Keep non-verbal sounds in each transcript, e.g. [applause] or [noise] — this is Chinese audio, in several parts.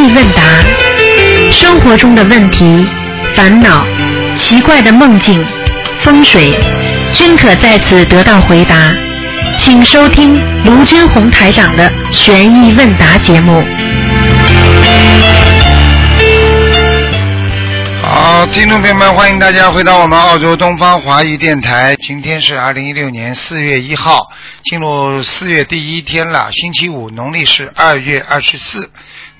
意问答生活中的问题、烦恼、奇怪的梦境、风水，均可在此得到回答。请收听卢军红台长的《悬疑问答》节目。好，听众朋友们，欢迎大家回到我们澳洲东方华语电台。今天是二零一六年四月一号，进入四月第一天了，星期五，农历是二月二十四。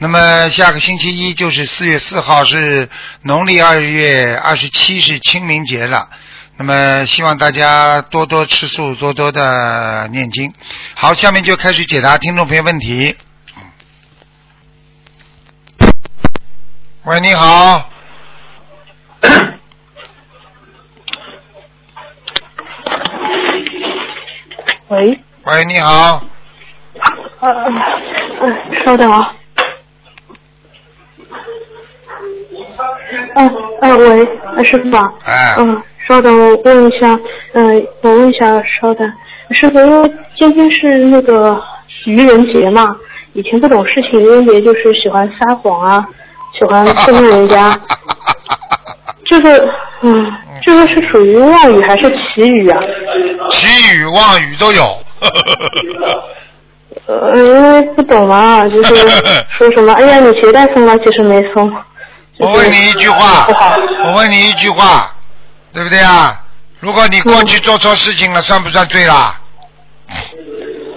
那么下个星期一就是四月四号，是农历二月二十七，是清明节了。那么希望大家多多吃素，多多的念经。好，下面就开始解答听众朋友问题。喂，你好。喂，喂，你好，呃，呃，稍等啊。嗯、呃，喂，呃师傅啊。哎嗯、稍等，我问一下，嗯、我问一下，稍等，师傅，因为今天是那个愚人节嘛，以前不懂事情，愚人节就是喜欢撒谎啊，喜欢 [laughs] 糊弄人家，这个，嗯，这个是属于妄语还是奇语啊？奇语妄语都有。呃，因为不懂嘛，就是 [laughs] 说什么，哎呀，你鞋带松了，其实没松。我问你一句话，我问你一句话，对不对啊？如果你过去做错事情了，算不算罪啦？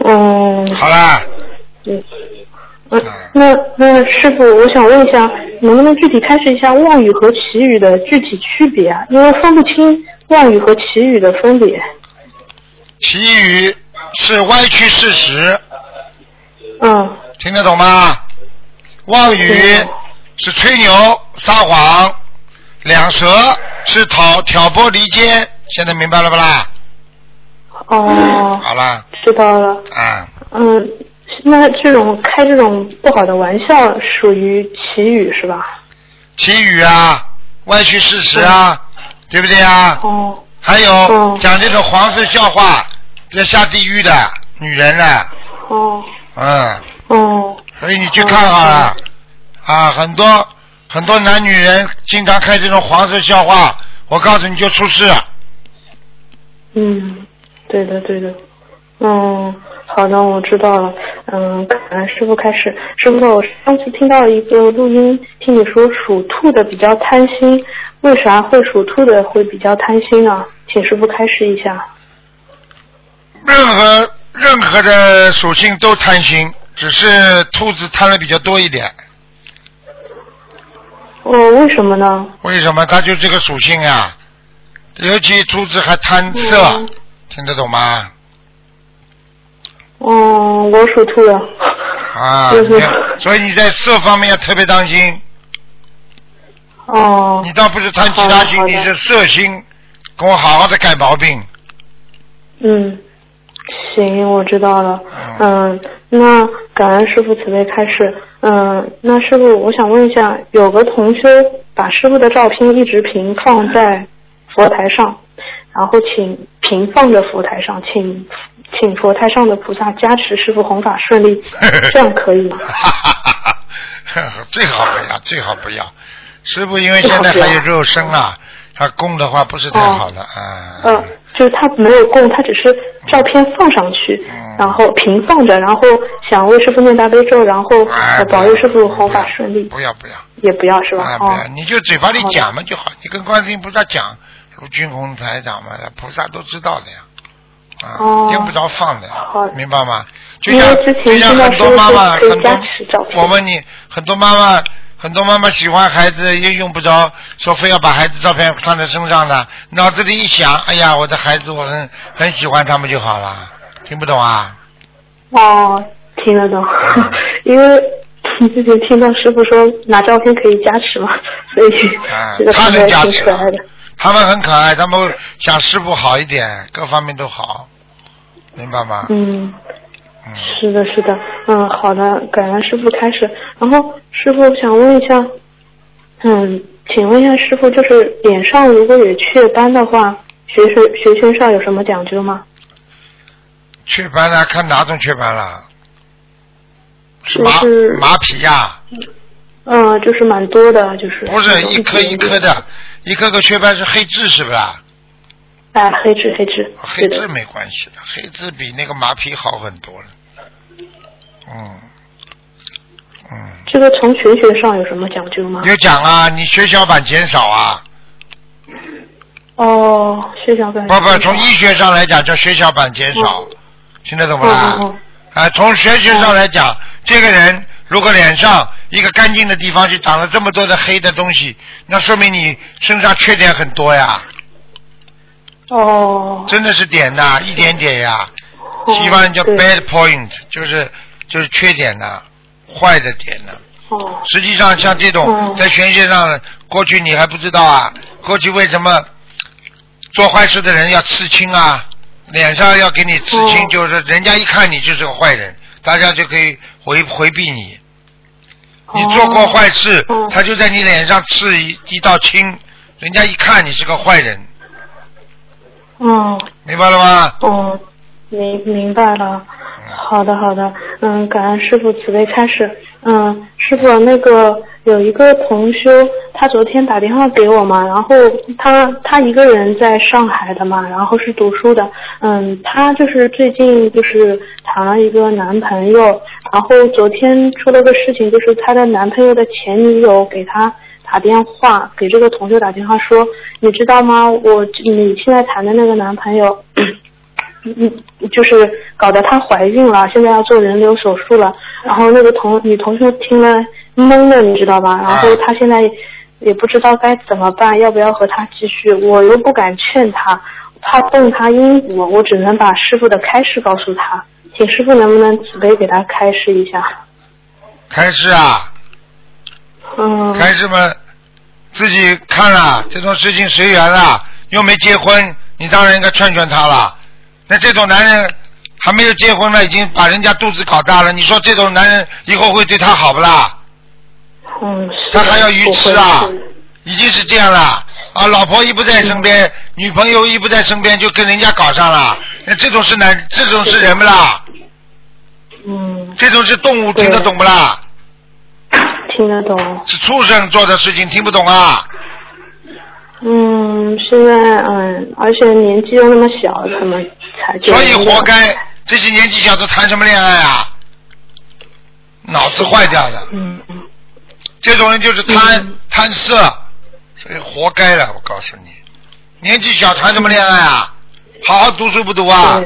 嗯，好啦，嗯，嗯，那那师傅，我想问一下，能不能具体开示一下妄语和祈语的具体区别啊？因为分不清妄语和祈语的分别。祈语是歪曲事实，嗯听得懂吗？妄语是吹牛撒谎，两舌是挑挑拨离间，现在明白了不啦？哦，好啦，知道了。啊，嗯，那这种开这种不好的玩笑属于奇语是吧？奇语啊，歪曲事实啊，对不对啊？哦。还有哦。讲这种黄色笑话，要下地狱的女人呢，哦。嗯，哦。所以你去看好了，啊，很多很多男女人经常开这种黄色笑话，我告诉你就出事了。嗯，对的对的。嗯，好的，我知道了。嗯，感恩师傅开始。师傅，我上次听到一个录音，听你说属兔的比较贪心，为啥会属兔的会比较贪心啊？请师傅开示一下。任何任何的属性都贪心，只是兔子贪的比较多一点。哦，为什么呢？为什么？它就这个属性啊、尤其兔子还贪色，嗯听得懂吗？哦，我属兔的。啊，就是所以你在色方面要特别当心。哦你倒不是贪其他心，你是色心，跟我好好的改毛病。嗯，行，我知道了。嗯，那感恩师傅慈悲开示。嗯，那师傅，我想问一下，有个同修把师傅的照片一直平放在佛台上，然后请平放着佛台上，请请佛台上的菩萨加持师傅弘法顺利，[laughs] 这样可以吗？[laughs] 最好不要，最好不要。师傅因为现在还有肉身啊，他供的话不是太好的啊。嗯，就是他没有供，他只是照片放上去，嗯。然后平放着，然后想为师傅念大悲咒，然后保佑师傅弘法顺利，不要不要，也不要是吧？啊不要哦，，你就嘴巴里讲嘛就好，你跟观世音菩萨讲，如军红台长嘛，菩萨都知道的呀。啊，哦。用不着放的好，明白吗？就像就像很多妈妈，很多我问你，很多妈妈很多妈妈喜欢孩子，又用不着说非要把孩子照片放在身上的，脑子里一想，哎呀，我的孩子我很很喜欢他们就好了，听不懂啊？哦，听得懂，[laughs] 因为之前听到师傅说拿照片可以加持嘛，所以啊 [laughs] 这个加持可爱的。他们很可爱，他们想师傅好一点，各方面都好，明白吗？嗯，嗯是的，是的，嗯，好的，感恩师傅开始。然后师傅想问一下，嗯，请问一下师傅，就是脸上如果有雀斑的话，学学学圈上有什么讲究吗？雀斑啊，看哪种雀斑了？是马就是马匹呀、嗯，就是蛮多的，就是不是一颗一颗的，一颗颗雀斑是黑痣是不啦？哎，黑痣黑痣，黑痣，没关系的，黑痣比那个麻皮好很多了。嗯，嗯，这个从玄学上有什么讲究吗？有讲啊，你血小板减少啊，哦，血小板。不不，从医学上来讲叫血小板减少，听得懂不啦？啊，从玄学上来讲，这个人如果脸上一个干净的地方就长了这么多的黑的东西，那说明你身上缺点很多呀，哦。真的是点呐，一点点呀。哦西方人叫 bad point，就是就是缺点呐，坏的点呐。哦。实际上像这种嗯在玄学上，过去你还不知道啊，过去为什么做坏事的人要刺青啊？脸上要给你刺青，哦就是人家一看你就是个坏人，大家就可以回回避你。你做过坏事，哦他就在你脸上刺一一道青，人家一看你是个坏人，哦明白了吗？哦，明明白了。好的好的，嗯，感恩师傅慈悲开始。嗯，师傅那个有一个同修，他昨天打电话给我嘛，然后他他一个人在上海的嘛，然后是读书的。嗯，他就是最近就是谈了一个男朋友，然后昨天出了个事情，就是他的男朋友的前女友给他打电话，给这个同学打电话说，你知道吗？我你现在谈的那个男朋友。[clears throat] 嗯，就是搞得她怀孕了，现在要做人流手术了。然后那个同女同学听了懵了，你知道吧？然后她现在也不知道该怎么办，要不要和他继续？我又不敢劝他，怕动他因果，我只能把师傅的开示告诉他，请师傅能不能慈悲给他开示一下？开示啊，嗯，开始嘛，自己看了这种事情随缘了，又没结婚，你当然应该劝劝他了。那这种男人还没有结婚呢，已经把人家肚子搞大了，你说这种男人以后会对他好不啦？嗯，他还要鱼吃啊已经是这样了啊！老婆一不在身边，女朋友一不在身边，就跟人家搞上了。那这种是男，这种是人不啦？嗯，这种是动物，听得懂不啦？听得懂。是畜生做的事情，听不懂啊？嗯，现在嗯，而且年纪又那么小，他们才结所以活该，这些年纪小的谈什么恋爱啊？脑子坏掉的，嗯嗯这种人就是贪、嗯贪色，所以活该了。我告诉你，年纪小谈什么恋爱啊？好好读书不读啊？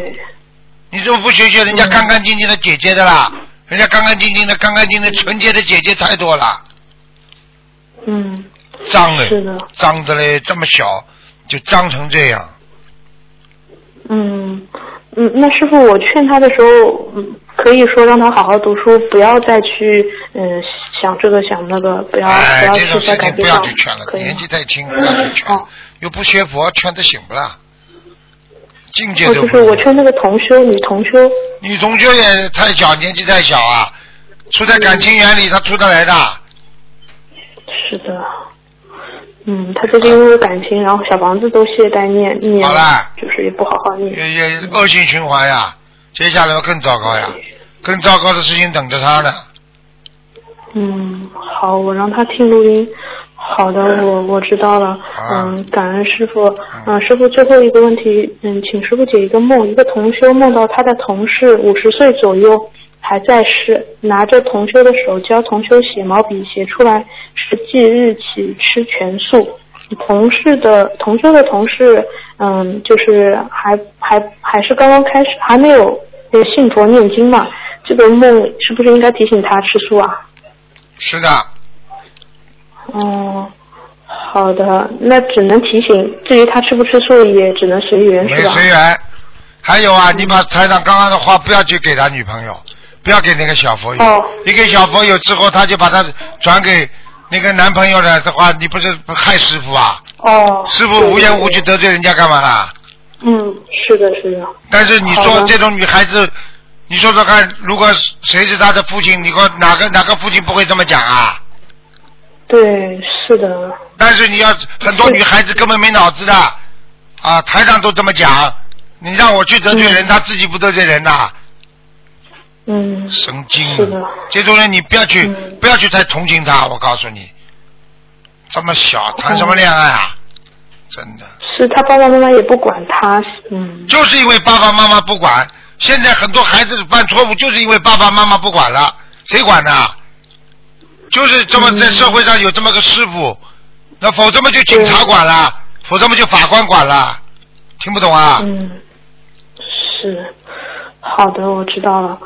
你怎么不学学人家嗯干干净净的姐姐的啦？人家干干净净的、干干净净的、纯洁的姐姐太多了，嗯，脏了，是的，脏的嘞，这么小就脏成这样。嗯。嗯，那师傅，我劝他的时候，嗯，可以说让他好好读书，不要再去嗯想这个想那个，不要、哎，要这种事情不要去劝了，年纪太轻不要去劝。哦，又不学佛，劝他醒不啦？境界哦，都就是我劝那个同修，女同修，女同修也太小，年纪太小啊，处在感情眼里，她出得来的。是的，嗯，他最近因为感情，然后小房子都懈怠念念，就是也不好好念，也也恶性循环呀，接下来会更糟糕呀，更糟糕的事情等着他呢。嗯，好，我让他听录音。好的，我我知道了。啊嗯，感恩师傅。嗯，师傅最后一个问题，嗯，请师傅解一个梦。一个同修梦到他的同事五十岁左右还在世，拿着同修的手教同修写毛笔，写出来是即日起吃全素。同事的同修的同事，嗯，就是还还还是刚刚开始，还没有呃信佛念经嘛。这个梦是不是应该提醒他吃素啊？是的，哦，好的，那只能提醒。至于他吃不吃素，也只能随缘，没是吧？随缘。还有啊，你把台长刚刚的话不要去给他女朋友，不要给那个小佛友。哦你给小佛友之后，他就把他转给那个男朋友了的话，你不是害师傅啊？哦。师傅无缘无故得罪人家干嘛啦？嗯，是的，是的。但是你说这种女孩子，你说说看，如果谁是她的父亲，你说哪个哪个父亲不会这么讲啊？对，是的。但是你要很多女孩子根本没脑子的，啊，台上都这么讲，你让我去得罪人，嗯。她自己不得罪人呐、嗯，神经。是的。啊！这种人你不要去，嗯。不要去太同情他，我告诉你，这么小谈什么恋爱啊？真的，是他爸爸妈妈也不管他，嗯，就是因为爸爸妈妈不管，现在很多孩子犯错误，就是因为爸爸妈妈不管了，谁管呢？就是这么嗯在社会上有这么个师傅，那否则么就警察管了，否则么就法官管了，听不懂啊？嗯，是，好的，我知道了。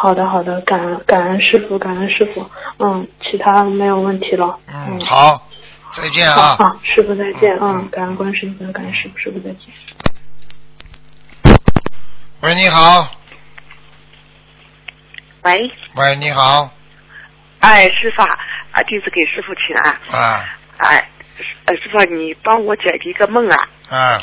好的，好的，感恩感恩师傅，感恩师傅。嗯，其他没有问题了。嗯，好，再见啊！啊，师傅再见。嗯嗯，感恩观世音菩萨，感恩师傅，师傅再见。喂，你好，喂，喂，你好，哎，师傅啊，啊弟子给师傅请安。啊哎，呃，师傅，你帮我解一个梦啊。啊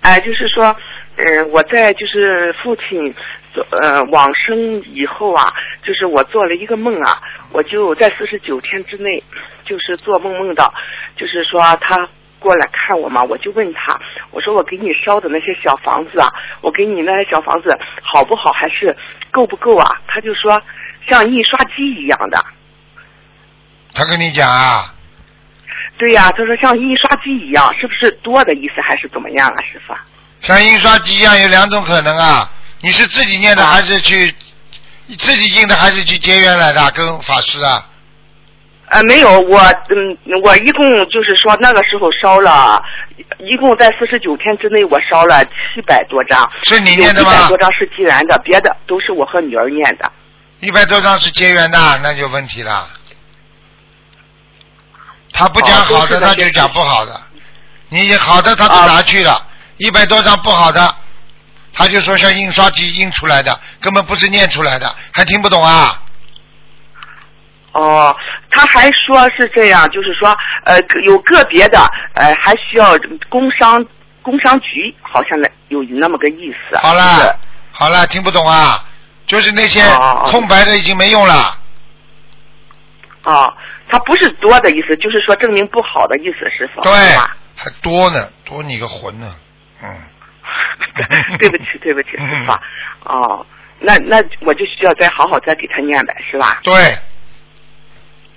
哎、就是说，嗯、我在就是父亲做呃往生以后啊，就是我做了一个梦啊，我就在四十九天之内，就是做梦梦到，就是说他过来看我嘛，我就问他，我说我给你烧的那些小房子啊，我给你那些小房子好不好，还是够不够啊？他就说像印刷机一样的。他跟你讲啊，对呀、他说像印刷机一样，是不是多的意思还是怎么样啊，师傅？像印刷机一样有两种可能啊，你是自己念的还是去自己印的还是去结缘来的跟法师啊？呃，没有，我嗯，我一共就是说那个时候烧了，一共在四十九天之内我烧了七百多张，是你念的吗七百多张是结缘的，别的都是我和女儿念的。一百多张是结缘的，那就问题了。他不讲好的，他就讲不好的。你好的他都拿去了，一百多张不好的，他就说像印刷机印出来的，根本不是念出来的，还听不懂啊？哦，他还说是这样，就是说呃有个别的呃还需要工商工商局，好像那有那么个意思。好就是了，好了，听不懂啊？就是那些空白的已经没用了。哦，他不是多的意思，就是说证明不好的意思，师傅。对还多呢，多你个魂呢，嗯。[laughs] 对不起，[laughs] 对不起，嗯师傅。哦，那那我就需要再好好再给他念呗，是吧？对，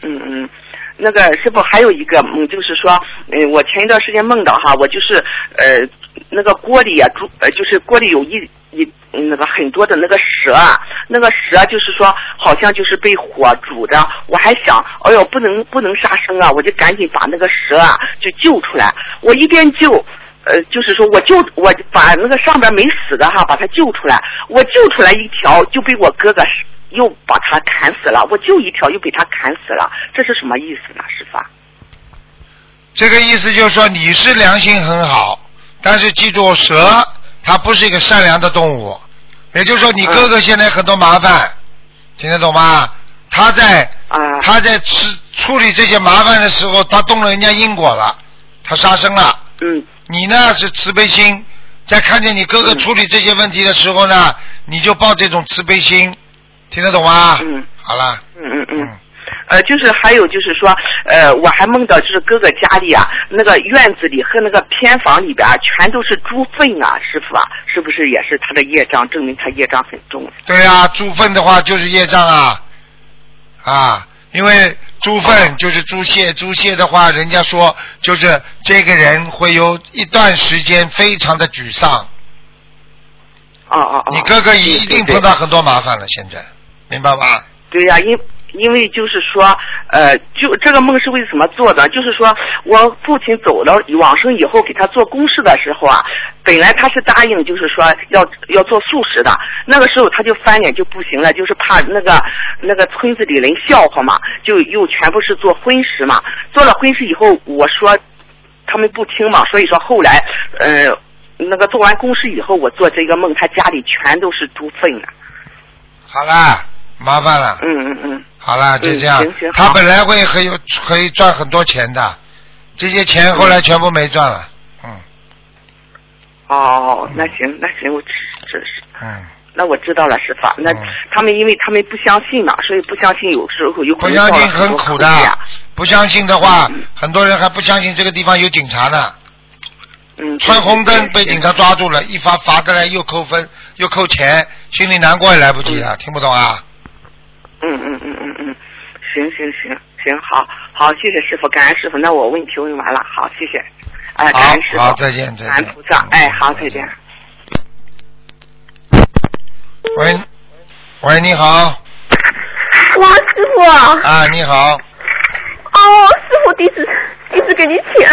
嗯嗯。那个师傅还有一个梦，就是说，嗯，我前一段时间梦到哈，我就是呃那个锅里啊煮呃就是锅里有一一那个很多的那个蛇啊，那个蛇就是说好像就是被火煮着，我还想，哎呦不能不能杀生啊，我就赶紧把那个蛇啊就救出来，我一边救。呃，就是说，我就我把那个上边没死的哈，把它救出来。我救出来一条，就被我哥哥又把他砍死了。我救一条，又被他砍死了。这是什么意思呢，师傅？这个意思就是说你是良心很好，但是记住蛇它不是一个善良的动物，也就是说你哥哥现在很多麻烦，听得懂吗？他在啊。他在处处理这些麻烦的时候，他动了人家因果了，他杀生了。嗯。你呢是慈悲心，在看见你哥哥嗯处理这些问题的时候呢，你就抱这种慈悲心，听得懂吗？嗯。好了，嗯嗯。嗯。呃，就是还有就是说，呃，我还梦到就是哥哥家里啊，那个院子里和那个偏房里边啊全都是猪粪啊，师傅啊，是不是也是他的业障？证明他业障很重。对啊，猪粪的话就是业障啊，啊，因为猪粪就是猪血，猪血的话，人家说就是这个人会有一段时间非常的沮丧，哦哦哦。你哥哥一定碰到很多麻烦了，现在明白吗？对呀、因因为就是说，呃，就这个梦是为什么做的？就是说我父亲走了往生以后，给他做公事的时候啊，本来他是答应，就是说要要做素食的，那个时候他就翻脸就不行了，就是怕那个那个村子里人笑话嘛，就又全部是做荤食嘛。做了荤食以后，我说他们不听嘛，所以说后来，呃，那个做完公事以后，我做这个梦，他家里全都是猪粪啊。好啦，麻烦了。嗯嗯嗯。好了，就这样。嗯行行他本来会很有可以赚很多钱的，这些钱后来全部没赚了。嗯。哦，那行，那行，我这这是，嗯，那我知道了，师傅。那嗯。他们因为他们不相信嘛，所以不相信，有时候有可不能相信很苦的，不相信的话嗯，很多人还不相信这个地方有警察呢。嗯。穿红灯被警察抓住了，一罚罚的来又扣分又扣钱，心里难过也来不及了，听不懂啊？嗯嗯，行行行行，好好，谢谢师傅，感恩师傅。那我问题问完了，好，谢谢。哎，感恩师傅。好，再见再见。感恩菩萨，哎，好，再见。喂，喂，你好，王，师傅啊！啊，你好，哦，师傅，弟子弟子给你钱。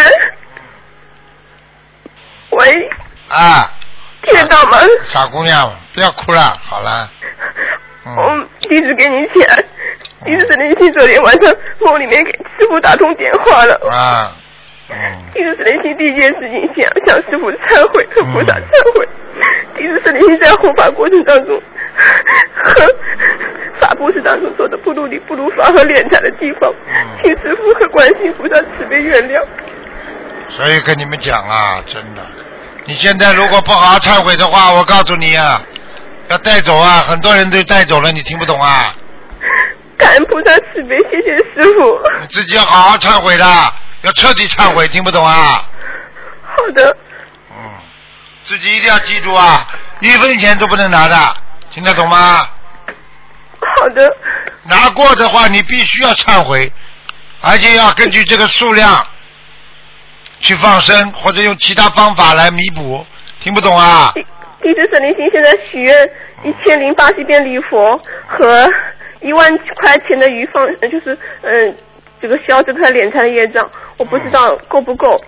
喂，啊，听得到吗？傻姑娘，不要哭了，好了，嗯，嗯，弟子给你钱。弟子真心昨天晚上梦里面给师傅打通电话了。啊，嗯，弟子真心第一件事情想向师傅忏悔，和菩萨忏悔。弟子真心在护法过程当中和法布施当中做的不如理不如法和敛财的地方，请师傅和观世音菩萨慈悲原谅。所以跟你们讲啊，真的，你现在如果不好好忏悔的话，我告诉你啊，要带走啊，很多人都带走了，你听不懂啊？感恩菩萨慈悲，谢谢师傅。你自己要好好忏悔的，要彻底忏悔，听不懂啊？好的，嗯，自己一定要记住啊，一分钱都不能拿的，听得懂吗？好的，拿过的话，你必须要忏悔，而且要根据这个数量去放生，或者用其他方法来弥补。听不懂啊？弟弟子沈林星现在许愿一千零八十遍礼佛和一万块钱的鱼放，呃就是嗯、这个消这个敛财的业障，我不知道够不够。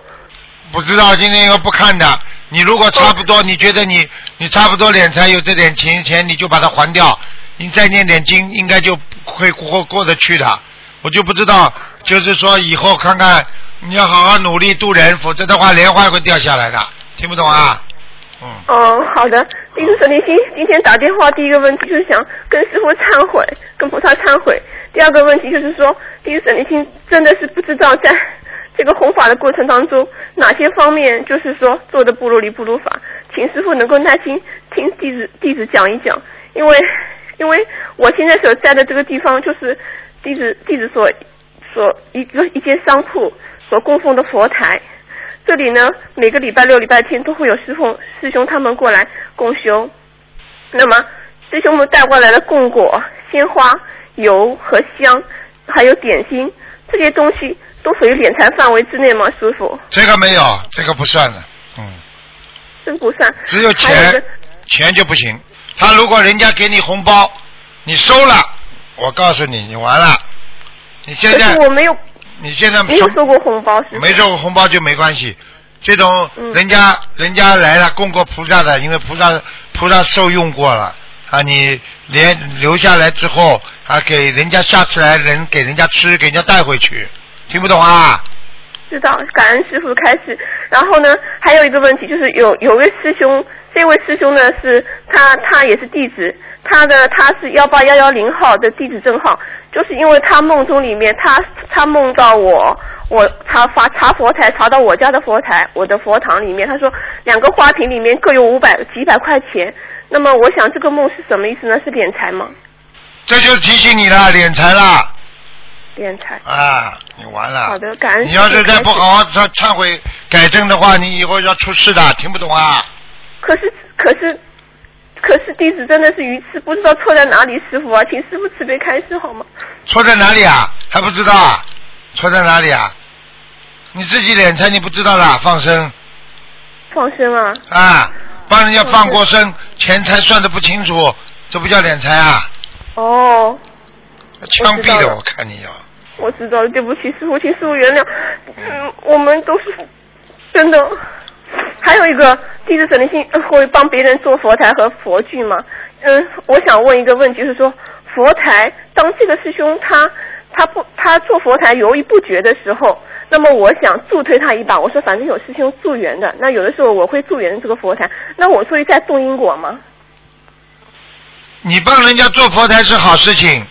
不知道今天应该不看的，你如果差不多，你觉得你你差不多敛财有这点钱钱，你就把它还掉，你再念点经，应该就会过过得去的。我就不知道，就是说以后看看你要好好努力度人，否则的话莲花会掉下来的，听不懂啊？哦，好的。弟子沈灵心今天打电话，第一个问题就是想跟师傅忏悔，跟菩萨忏悔。第二个问题就是说，弟子沈灵心真的是不知道在 [laughs] 这个弘法的过程当中，哪些方面就是说做的不如理不如法，请师傅能够耐心听弟子弟子讲一讲，因为因为我现在所在的这个地方就是弟子弟子所所一个一间商铺所供奉的佛台。这里呢，每个礼拜六、礼拜天都会有师傅师兄他们过来共修。那么师兄们带过来的供果、鲜花、油和香，还有点心，这些东西都属于敛财范围之内吗？师傅，这个没有，这个不算的，嗯，这个不算。只有钱，钱就不行。他如果人家给你红包，你收了，我告诉你，你完了。你现可在是我没有你现在没有收过红包，是。没收过红包就没关系。这种嗯人家、人家来了供过菩萨的，因为菩萨菩萨受用过了啊，你连留下来之后啊，给人家下次来人给人家吃，给人家带回去，听不懂啊？知道，感恩师傅开始。然后呢，还有一个问题就是有有位师兄，这位师兄呢是他他也是弟子，他的他是幺八幺幺零号的弟子证号，就是因为他梦中里面他他梦到我。我查发查佛台，查到我家的佛台，我的佛堂里面，他说两个花瓶里面各有五百几百块钱。那么我想这个梦是什么意思呢？是敛财吗？这就提醒你了，敛财了敛财。啊，你完了。好的，感恩你要是再不好好忏忏悔改正的话，你以后要出事的，听不懂啊？可是可是可是弟子真的是愚痴，不知道错在哪里，师傅啊，请师傅慈悲开示好吗？错在哪里啊？还不知道啊？错在哪里啊？你自己敛财你不知道的，放生放生啊，啊，帮人家放过生，钱财算的不清楚，这不叫敛财啊？哦，枪毙了我看你要。我知道了，对不起师傅，请师傅原谅。嗯，我们都是真的。还有一个弟子沈灵性会帮别人做佛台和佛具吗？嗯，我想问一个问题，是说佛台，当这个师兄他他不他做佛台犹豫不决的时候，那么我想助推他一把，我说反正有师兄助缘的，那有的时候我会助缘这个佛台，那我所以在动因果吗？你帮人家做佛台是好事情，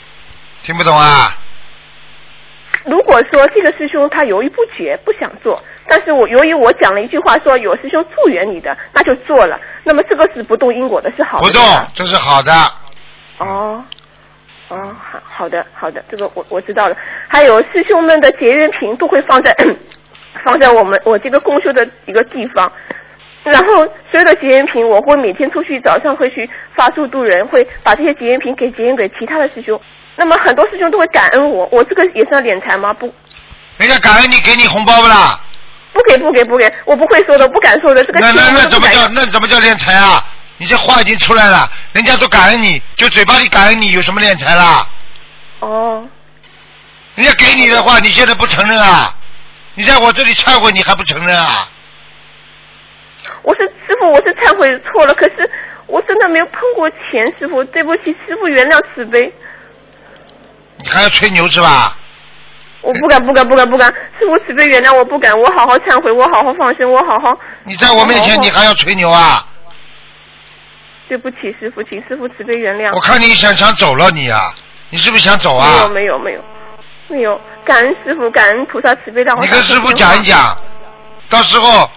听不懂啊？如果说这个师兄他犹豫不决，不想做，但是我由于我讲了一句话说有师兄助缘你的，那就做了，那么这个是不动因果的，是好的。不动，这是好的。哦，哦，好好的好的，这个我我知道了。还有师兄们的结缘瓶都会放在 [clears throat] 放在我们我这个公修的一个地方。然后所有的结缘瓶，我会每天出去，早上会去发助度人，会把这些结缘瓶给结缘给其他的师兄。那么很多师兄都会感恩我，我这个也算敛财吗？不，人家感恩你，给你红包不啦？不给不给不给，我不会说的，不敢说的。这个那那那怎么叫那怎么叫敛财啊？你这话已经出来了，人家都感恩你，就嘴巴里感恩你，有什么敛财啦？哦，人家给你的话，你现在不承认啊？你在我这里忏悔，你还不承认啊？我是师傅，我是忏悔错了，可是我真的没有碰过钱，师傅，对不起，师傅原谅慈悲。你还要吹牛是吧？我不敢，不敢，不敢，不敢！师傅慈悲原谅我，不敢，我好好忏悔，我好好放生，我好好。你在我面前，你还要吹牛啊？对不起，师傅，请师傅慈悲原谅。我看你想想走了你啊，你是不是想走啊没啊有，？没有，没有，没有。感恩师傅，感恩菩萨慈悲，让我你跟师傅讲一。讲，到时候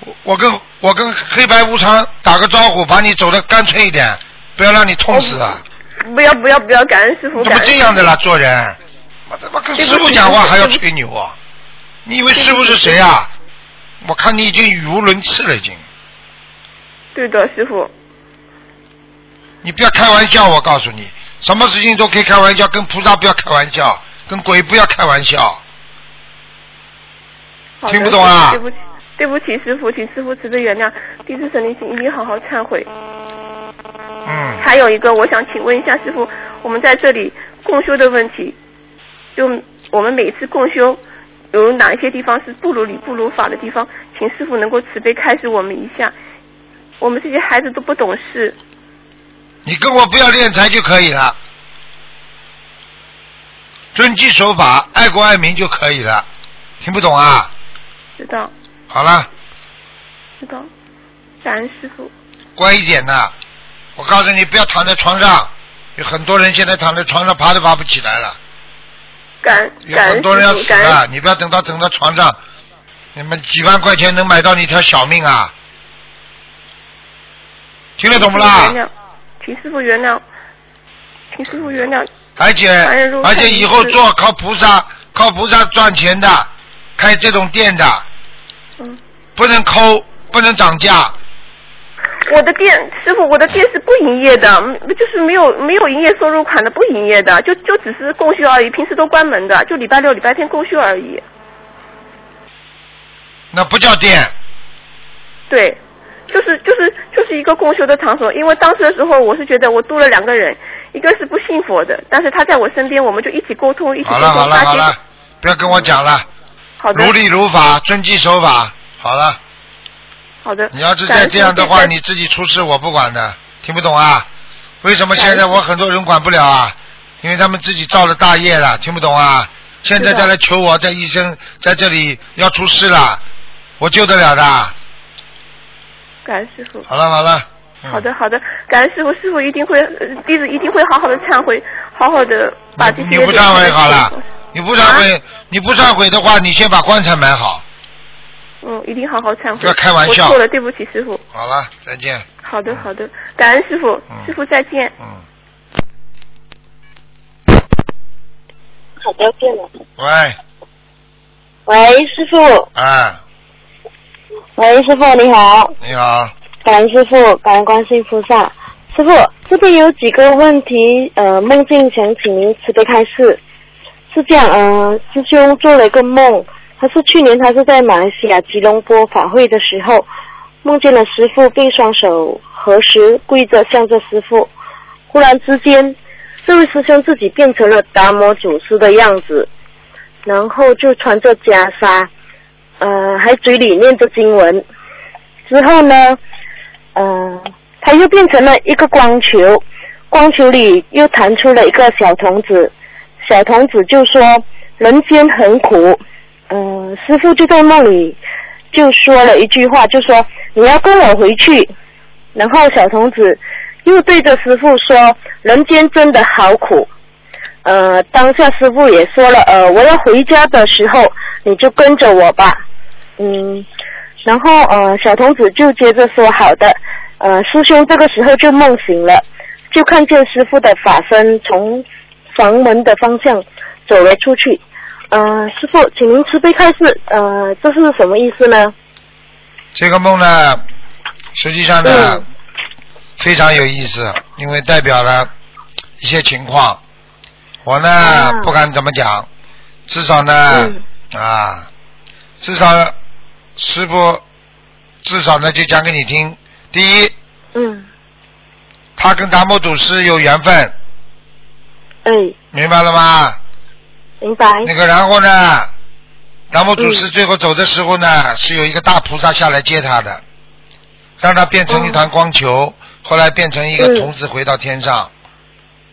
我我跟我跟黑白无常打个招呼，把你走的干脆一点，不要让你痛死啊！不要，不要，不要！感恩师傅，怎么。这样的啦？做人，我他妈跟师傅讲话还要吹牛啊？你以为师傅是谁啊？我看你已经语无伦次了，已经。对的，师傅。你不要开玩笑，我告诉你，什么事情都可以开玩笑，跟菩萨不要开玩笑，跟鬼不要开玩笑。听不懂啊对不起，对不起，师傅，请师傅慈悲原谅，弟子神灵请一定好好忏悔。嗯，还有一个，我想请问一下师傅，我们在这里共修的问题，就我们每次共修有哪一些地方是不如理不如法的地方，请师傅能够慈悲开示我们一下。我们这些孩子都不懂事，你跟我不要敛财就可以了，遵纪守法，爱国爱民就可以了。听不懂啊？知道好了，知道，感恩师傅。乖一点呐。我告诉你，不要躺在床上，有很多人现在躺在床上爬都爬不起来了，感有很多人要死了。你不要等到等到床上，你们几万块钱能买到你一条小命啊？听得懂不啦？请师傅原谅，请师傅原谅，而且而且以后做靠菩萨靠菩萨赚钱的，开这种店的，嗯。不能抠，不能涨价。我的店，师傅，我的店是不营业的，嗯就是没有没有营业收入款的，不营业的，就就只是供修而已，平时都关门的，就礼拜六、礼拜天供修而已。那不叫店，对，就是就是就是一个供修的场所。因为当时的时候，我是觉得我多了两个人，一个是不信佛的，但是他在我身边，我们就一起沟通，一起沟通。好了好了好了，不要跟我讲了，好的如理如法，遵纪守法。好了，好的。你要是再这样的话，你自己出事我不管的，听不懂啊？为什么现在我很多人管不了啊？因为他们自己造了大业了，听不懂啊？现在再来求我，在医生在这里要出事了，我救得了的。感恩师傅。好了好了。嗯好的，好的，感恩师傅，师傅一定会，呃弟子一定会好好的忏悔，好好的把这些你不忏悔好了，你不忏悔，啊你不忏悔的话，你先把棺材买好。嗯，一定好好忏悔。不要开玩笑我错了，对不起，师傅。好了，再见。好的，好的，感恩师傅，嗯师傅再见。嗯，好的，见了。喂，喂，师傅，啊，喂，师傅你好，你好，感恩师傅，感恩观世音菩萨。师傅，这边有几个问题，呃，梦境想请您慈悲开示。是这样，呃，师兄做了一个梦，他是去年他是在马来西亚吉隆坡法会的时候，梦见了师傅，并双手合十跪着向着师傅。忽然之间，这位师兄自己变成了达摩祖师的样子，然后就穿着袈裟，呃，还嘴里念着经文。之后呢，呃，他又变成了一个光球，光球里又弹出了一个小童子，小童子就说人间很苦，嗯、师傅就在梦里就说了一句话，就说你要跟我回去，然后小童子又对着师傅说人间真的好苦，呃，当下师傅也说了，呃，我要回家的时候你就跟着我吧，嗯。然后呃，小童子就接着说：“好的。”呃，师兄这个时候就梦醒了，就看见师傅的法身从房门的方向走了出去。呃，师傅，请您慈悲开示，呃，这是什么意思呢？这个梦呢，实际上呢，非常有意思，因为代表了一些情况。我呢、啊不敢怎么讲，至少呢、啊，至少师傅至少呢就讲给你听。第一，嗯，他跟达摩祖师有缘分，哎，明白了吗？明白。那个然后呢，达摩祖师最后走的时候呢，是有一个大菩萨下来接他的，让他变成一团光球，后来变成一个嗯童子回到天上。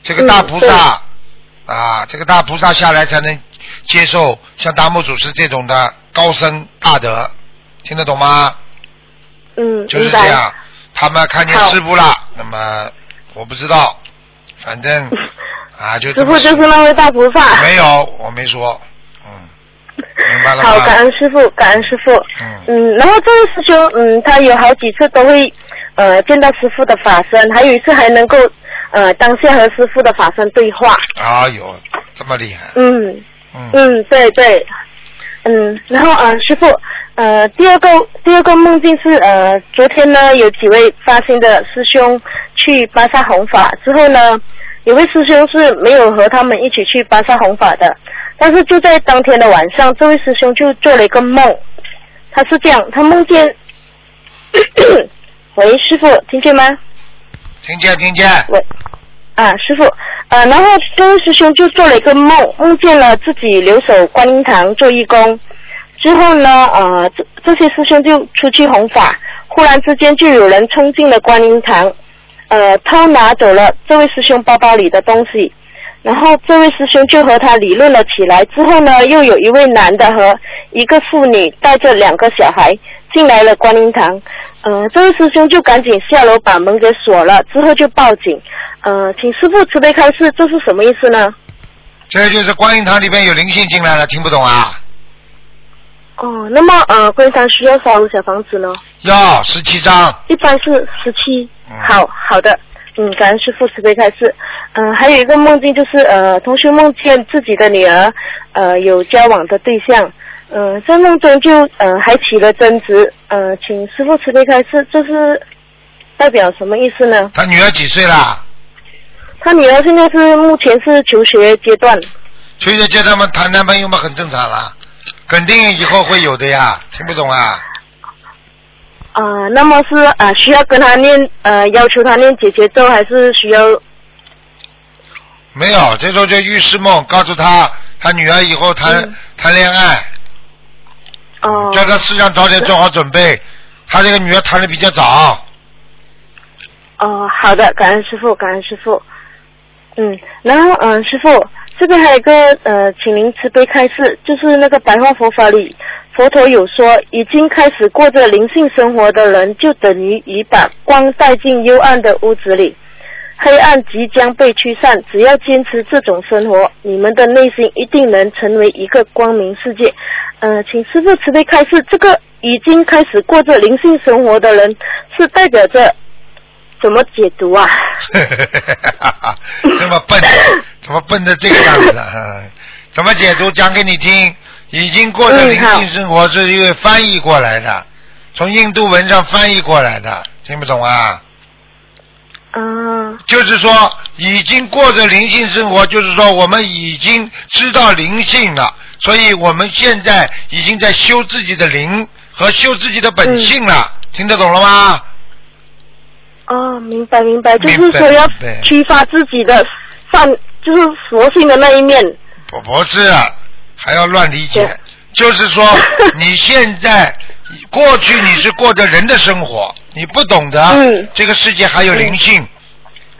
这个大菩萨、啊，这个大菩萨下来才能接受像达摩祖师这种的高僧大德，听得懂吗？嗯，就是。这样，他们看见师傅了，那么我不知道，反正 [laughs] 啊就师傅就是那位大菩萨。没有，我没说，嗯，明白了？好，感恩师傅，感恩师傅。嗯嗯，然后这位师兄，嗯，他有好几次都会呃见到师傅的法身，还有一次还能够呃当下和师傅的法身对话。啊有这么厉害，嗯嗯嗯，对对，嗯，然后呃，师傅，呃，第二个第二个梦境是呃，昨天呢有几位发心的师兄去巴萨弘法之后呢，有位师兄是没有和他们一起去巴萨弘法的，但是就在当天的晚上，这位师兄就做了一个梦，他是这样，他梦见，[coughs] 喂，师傅听见吗？听见听见，喂，啊，师傅，呃，然后这位师兄就做了一个梦，梦见了自己留守观音堂做义工，之后呢，呃，这这些师兄就出去弘法，忽然之间就有人冲进了观音堂，呃，偷拿走了这位师兄包包里的东西，然后这位师兄就和他理论了起来，之后呢，又有一位男的和一个妇女带着两个小孩进来了观音堂，呃，这位师兄就赶紧下楼把门给锁了，之后就报警。呃，请师傅慈悲开示，这是什么意思呢？这就是观音堂里边有灵性进来了，听不懂啊？哦，那么呃，观音堂需要烧小房子呢？要十七张，一般是十七嗯。好好的，嗯，感恩师傅慈悲开示。呃，还有一个梦境就是呃，同学梦见自己的女儿呃有交往的对象，呃，在梦中就呃还起了争执，呃，请师傅慈悲开示，这是代表什么意思呢？他女儿几岁啦？他女儿现在是目前是求学阶段，求学阶段嘛谈男朋友嘛，很正常啦，肯定以后会有的呀，听不懂啊？啊、那么是啊、呃需要跟他念呃要求他念姐姐咒，还是需要没有，这时候就预示梦，告诉他，他女儿以后谈、嗯谈恋爱，哦、叫他思想早点做好准备。他这个女儿谈的比较早，哦，好的，感恩师傅，感恩师傅。嗯，然后嗯、呃师傅这边还有一个呃，请您慈悲开示，就是那个白话佛法里，佛陀有说，已经开始过着灵性生活的人，就等于已把光带进幽暗的屋子里，黑暗即将被驱散。只要坚持这种生活，你们的内心一定能成为一个光明世界。呃，请师傅慈悲开示，这个已经开始过着灵性生活的人，是代表着怎么解读啊？[laughs] 这么笨，怎么笨的这个样子啊？[laughs] 怎么解读？讲给你听。已经过着灵性生活，是因为翻译过来的，从印度文上翻译过来的，听不懂啊？嗯，就是说，已经过着灵性生活，就是说我们已经知道灵性了，所以我们现在已经在修自己的灵和修自己的本性了，听得懂了吗？哦，明白明白，就是说要明白驱发自己的善，就是佛性的那一面。不不是，啊还要乱理解。就是说，[laughs] 你现在过去你是过着人的生活，你不懂得嗯这个世界还有灵性，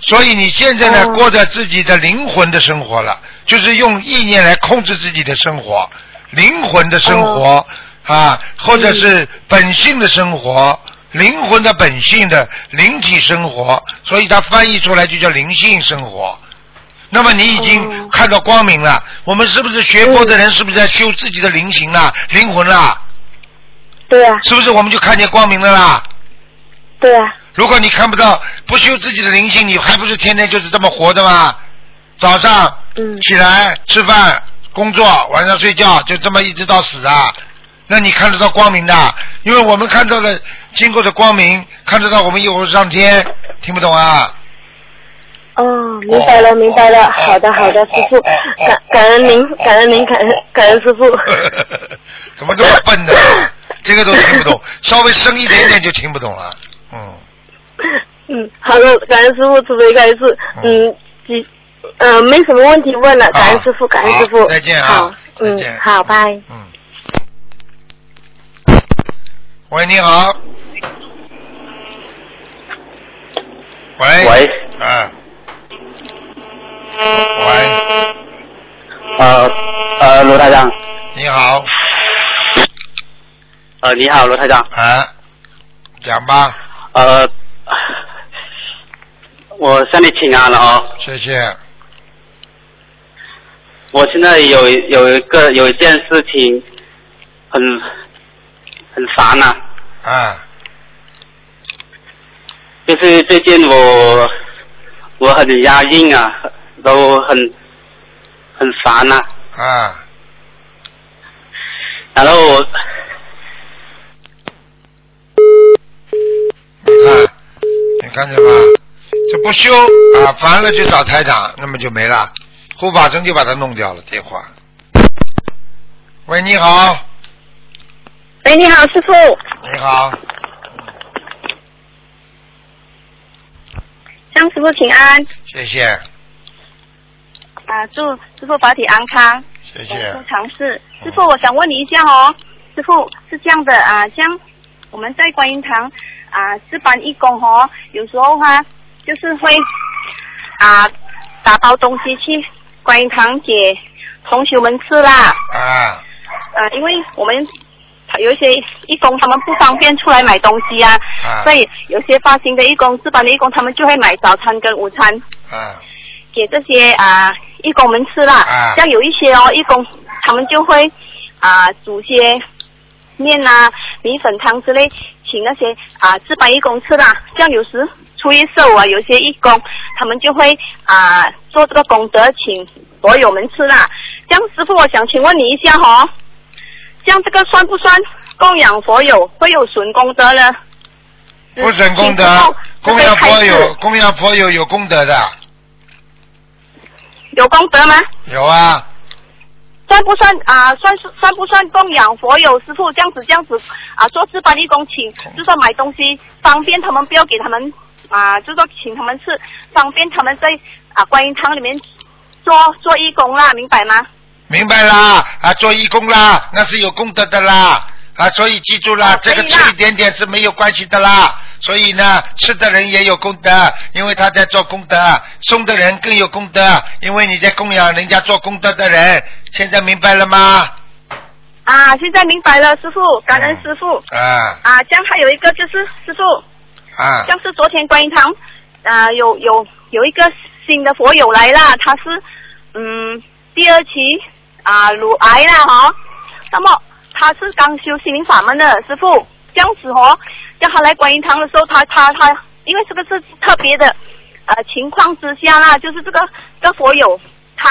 所以你现在呢哦过着自己的灵魂的生活了，就是用意念来控制自己的生活，灵魂的生活、啊，或者是本性的生活。灵魂的本性的灵体生活，所以它翻译出来就叫灵性生活。那么你已经哦看到光明了，我们是不是学佛的人是不是在修自己的灵性啦、灵魂啦？对啊，是不是我们就看见光明的啦？对啊，如果你看不到，不修自己的灵性，你还不是天天就是这么活的吗？早上嗯起来吃饭、工作，晚上睡觉，就这么一直到死啊？那你看得到光明的？因为我们看到的经过的光明，看得到我们一会儿上天，听不懂啊？哦，明白了，明白了。好的，好的，师傅，感感恩您，感恩您，感恩感恩师傅。怎么这么笨呢？这个都听不懂，稍微深一点点就听不懂了。嗯，嗯，好的，感恩师傅慈悲开示。嗯，几呃没什么问题问了，感恩师傅，感恩师傅。好再见啊好，嗯，好，拜。嗯。喂，你好。喂。喂。啊。喂，呃呃，罗台长，你好。呃，你好，罗台长，啊，讲吧，呃，我向你请安了哦。谢谢。我现在有有一个有一件事情很很烦呐、啊，就是最近我我很压抑啊，都很很烦呐、啊，然后我你看，你看见吗？这不修啊，烦了就找台长，那么就没了。护法神就把他弄掉了。电话。喂，你好，喂，你好，师傅。你好，向师傅请安。谢谢，啊，祝师傅法体安康，谢谢永驻。常事。师傅，我想问你一下哦，师傅是这样的啊，像我们在观音堂啊值班义工哦，有时候哈就是会啊打包东西去观音堂给同学们吃啦。啊，呃，因为我们有一些义工他们不方便出来买东西啊，啊所以有些发心的义工、值班的义工，他们就会买早餐跟午餐啊，给这些啊义工们吃啦。啊像有一些哦义工，他们就会啊煮些面啊、米粉汤之类，请那些啊值班义工吃啦。像有时初一十五啊，有些义工他们就会啊做这个功德，请佛友们吃啦。这样师傅，我想请问你一下哈、哦，像这个算不算供养佛友会有损功德呢？不损功德供养佛友供养佛友有功德的，有功德吗？有啊，算不算啊？算是算不算供养佛友师傅这样子这样子啊？做值班义工请，就说买东西方便他们，不要给他们啊，就说请他们吃，方便他们在啊观音堂里面做做义工啦，明白吗？明白啦，啊，做义工啦，那是有功德的啦，啊，所以记住啦，这个吃一点点是没有关系的啦。所以呢，吃的人也有功德，因为他在做功德；送的人更有功德，因为你在供养人家做功德的人。现在明白了吗？啊，现在明白了，师傅，感恩师傅。啊啊，这样还有一个就是师傅，啊像是昨天观音堂啊有有有一个新的佛友来啦，他是嗯第二期啊乳癌啦哈，那么他是刚修心灵法门的师傅，这样子哦，叫他来观音堂的时候，他他他，因为这个是特别的呃情况之下啦，就是这个这个佛友他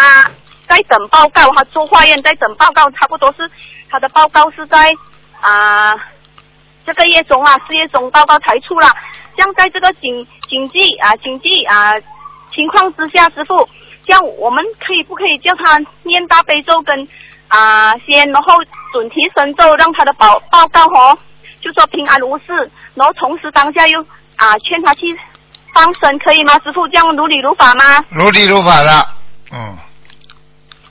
在等报告，他做化验在等报告，差不多是他的报告是在啊。这个月中啊，四月中报告才出啦。像在这个经经济啊经济啊情况之下，师傅，像我们可以不可以叫他念大悲咒跟啊先，然后准提神咒，让他的报报告哦，就说平安无事，然后同时当下又啊劝他去放生，可以吗？师傅，这样如理如法吗？如理如法的，嗯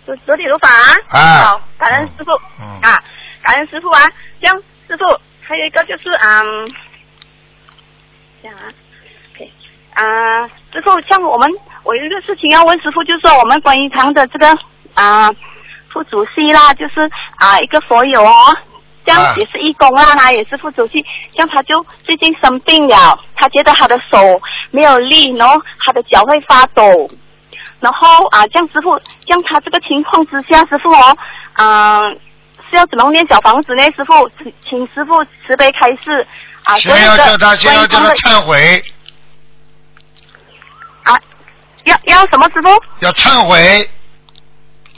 如如理如法啊。啊好，感恩师傅。嗯啊，感恩师傅啊，这样师傅还有一个就是嗯，这样啊，OK 啊，师傅像我们我有一个事情要问师傅，就是说我们观音堂的这个啊副主席啦，就是啊一个佛友哦。这啊样也是义工啦，他也是副主席，这样他就最近生病了，他觉得他的手没有力，然后他的脚会发抖，然后啊，这样师傅，这样他这个情况之下，师傅哦，嗯、是要怎么念小房子呢？师傅，请请师傅慈悲开示啊。先要叫他，先要叫他忏悔，啊，要要什么师傅？要忏悔，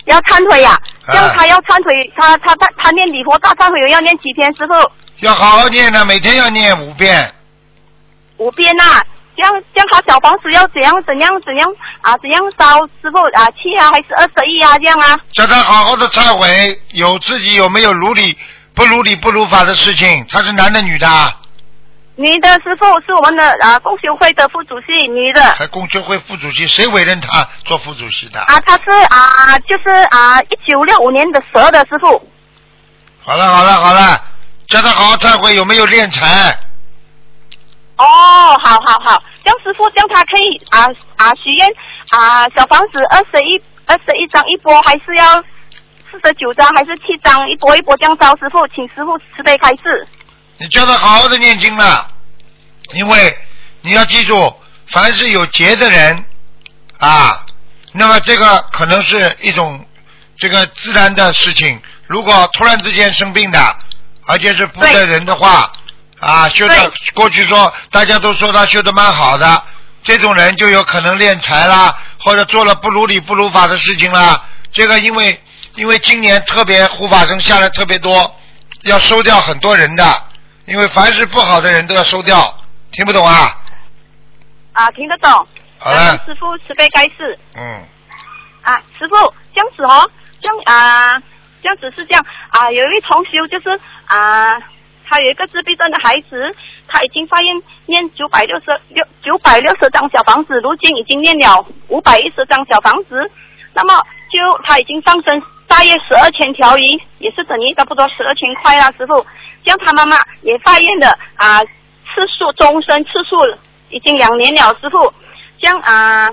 要忏悔呀、啊这样他要忏悔，他他他他念礼佛大忏悔文要念几天？师傅要好好念的，每天要念五遍。五遍呐、这样这样他小房子要怎样怎样怎样啊？怎样烧？师傅啊，七啊还是二十一啊？这样啊？叫他好好的忏悔，有自己有没有如理不如理不如法的事情？他是男的女的啊？女的师傅是我们的啊共修会的副主席，女的还共修会副主席，谁委任他做副主席的？啊，他是啊就是啊一九六五年的蛇的师傅。好了好了好了，叫他好好忏悔，有没有练成？哦，好好好，江师傅，叫他可以啊啊许愿啊小房子二十一二十一张一波，还是要四十九张，还是七张一波一波这样烧？师傅，请师傅慈悲开示。你叫他好好的念经了，因为你要记住，凡是有劫的人啊，那么这个可能是一种这个自然的事情。如果突然之间生病的，而且是负责人的话，啊，修的过去说大家都说他修的蛮好的，这种人就有可能敛财啦，或者做了不如理不如法的事情啦。这个因为因为今年特别护法生下来特别多，要收掉很多人的，因为凡是不好的人都要收掉，听不懂啊？啊，听得懂。好了，师傅慈悲开示嗯，啊，师傅这样子哦，这样啊，这样子是这样啊，有一位同修就是啊，他有一个自闭症的孩子，他已经发现念九百六十六九百六十张小房子，如今已经念了五百一十张小房子，那么就他已经上升大约十二千条鱼，也是等于差不多十二千块啦，师傅。像他妈妈也发现的啊，次数终身次数已经两年了，师傅。这样啊。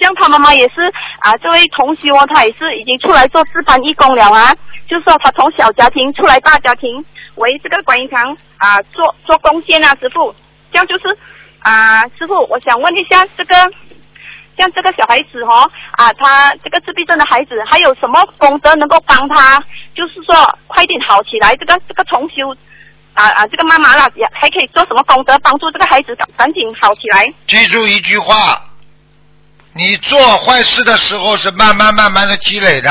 像他妈妈也是啊，这位同学哦，他也是已经出来做自班义工了啊。就是说他从小家庭出来大家庭，为这个观音堂啊做做贡献啊，师傅。这样就是啊，师傅，我想问一下这个，像这个小孩子哦啊，他这个自闭症的孩子，还有什么功德能够帮他，就是说快点好起来？这个这个重修啊啊，这个妈妈啦，也还可以做什么功德帮助这个孩子赶赶紧好起来？记住一句话，你做坏事的时候是慢慢慢慢的积累的，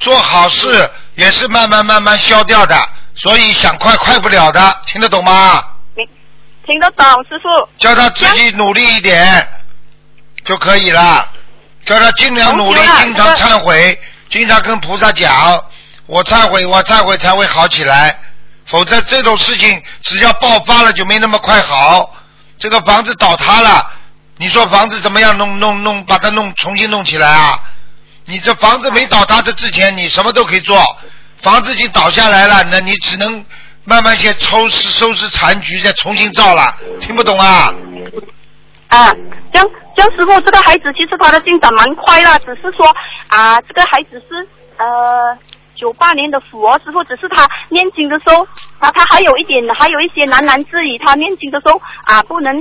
做好事也是慢慢慢慢消掉的，所以想快快不了的，听得懂吗？听得懂，师傅。叫他自己努力一点就可以了，叫他尽量努力，经常忏悔，经常跟菩萨讲，我忏悔，我忏悔才会好起来，否则这种事情只要爆发了就没那么快好。这个房子倒塌了，你说房子怎么样弄弄弄把它弄重新弄起来啊？你这房子没倒塌的之前，你什么都可以做，房子已经倒下来了，那你只能慢慢先收拾收拾残局，再重新造了。听不懂啊？啊，江江，师傅，这个孩子其实他的进展蛮快啦，只是说啊，这个孩子是呃九八年的虎哦，师傅，只是他念经的时候，啊他还有一点，还有一些喃喃自语，他念经的时候啊不能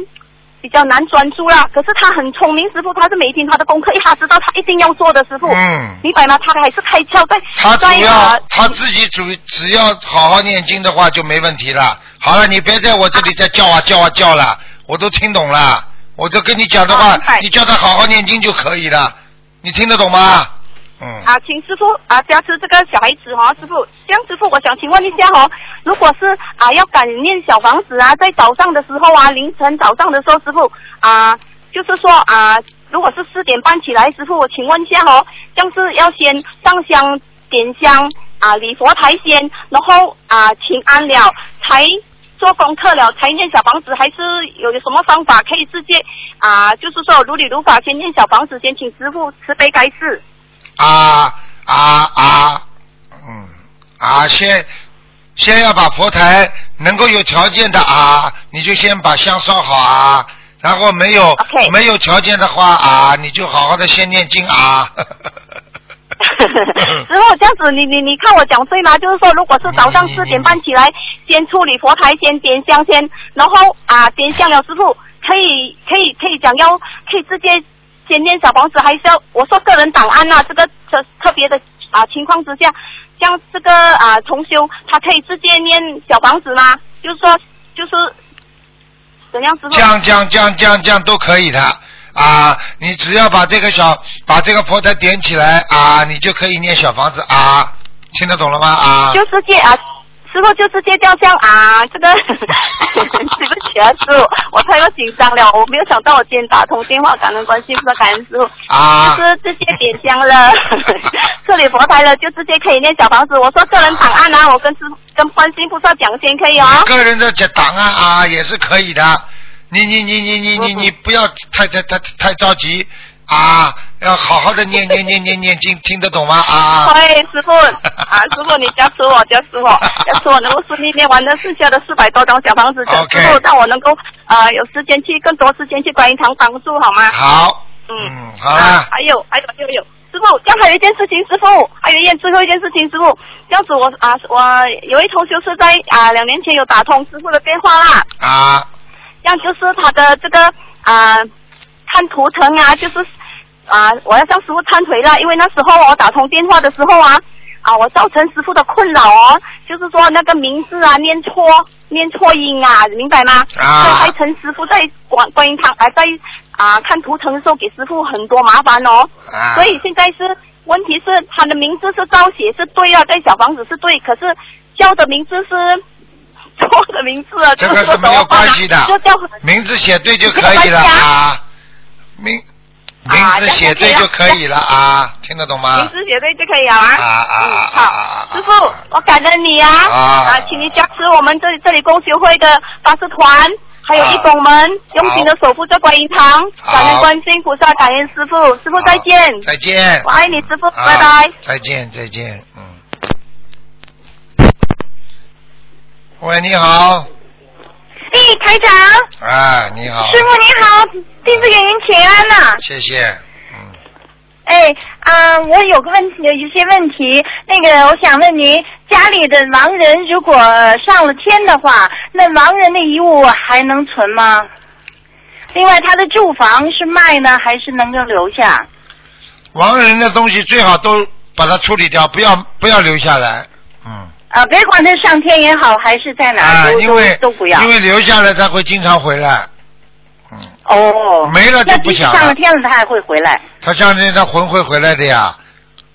比较难专注啦。可是他很聪明，师傅，他是每天他的功课，他知道他一定要做的，师傅，嗯，明白吗？他还是开窍在他在主要啊他自己主只要好好念经的话就没问题了。好了，你别在我这里再叫啊叫啊叫了，我都听懂了。我就跟你讲的话，你叫他好好念经就可以了。你听得懂吗？嗯，啊，请师傅啊加持这个小孩子哈、师傅，这样师傅，我想请问一下哦，如果是啊要赶念小房子啊，在早上的时候啊，凌晨早上的时候，师傅啊，就是说啊，如果是四点半起来，师傅，我请问一下哦，像是要先上香点香啊，礼佛台先，然后啊请安了才。做功课了才念小房子，还是有什么方法可以直接啊？就是说如理如法，先念小房子，先请师傅慈悲开示。啊啊啊，嗯啊，先先要把佛台能够有条件的啊，你就先把香烧好啊，然后没有没有条件的话啊，你就好好的先念经啊。师 [laughs] 傅这样子，你你你看我讲对吗？就是说，如果是早上四点半起来，先处理佛台，先点香先，然后啊点香了，师傅可以可以可以讲要可以直接先念小房子，还是要我说个人档案啊？这个特特别的啊情况之下，像这个啊重修，他可以直接念小房子吗？就是说就是怎样师傅？这样这样这样这样这样都可以的啊！你只要把这个小把这个佛台点起来啊，你就可以念小房子啊，听得懂了吗啊？就是借啊，师傅就直接掉像啊，这个对不起啊，[laughs] 师傅，我太过紧张了，我没有想到我今天打通电话，感恩关心菩萨，感恩师傅，啊就是直接点香了，[laughs] 这里佛台了，就直接可以念小房子。我说个人档案啊，我跟师跟观世音菩萨讲先可以哦。个人的这档案啊也是可以的。你你你你你你你不要太太太太着急啊，要好好的念念念念念经，听得懂吗？啊？[laughs] 喂，师傅啊，师傅你加持我，加持我，[laughs] 加持我能够顺利念完那剩下的四百多张小房子，师傅让我能够啊、有时间去更多时间去观音堂帮助好吗？好，嗯。嗯，好还有还有还有有，师傅，这样还有一件事情，师傅，还有一件最后一件事情，师傅，这样子我啊我有一同学是在啊两年前有打通师傅的电话啦，啊，这样就是他的这个啊看图腾啊，就是啊我要向师傅忏悔了，因为那时候我打通电话的时候啊啊我造成师傅的困扰哦，就是说那个名字啊念错念错音啊，明白吗？啊。所以还陈师傅在观观音堂还在啊看图腾的时候给师傅很多麻烦哦，啊。所以现在是问题是他的名字是照写是对啊，在小房子是对，可是叫的名字是错的名字啊，这个个是没有关系的就叫名字写对就可以了啊，名名字写对就可以了啊，听得懂吗？名字写对就可以了啊。啊啊嗯，啊好，师傅，我感恩你啊啊啊，请你加持我们这这里公修会的法师团。还有义工们用心的守护这观音堂，感恩观世音菩萨，感恩师傅，师傅再见，再见我。爱你，师傅，啊拜拜。再见，再见，嗯。喂，你好，哎，台长，啊，你好，师傅你好，弟子给您请安呐、谢谢，嗯，哎啊、我有个问题，有一些问题，那个我想问您，家里的亡人如果上了天的话，那亡人的遗物还能存吗？另外，他的住房是卖呢，还是能够留下？亡人的东西最好都把它处理掉，不要不要留下来，嗯，啊，别管他上天也好，还是在哪儿，啊，都因为都都不要。因为留下来他会经常回来，嗯，哦，没了就不想了上了天了，他还会回来。他上天他魂会回来的呀。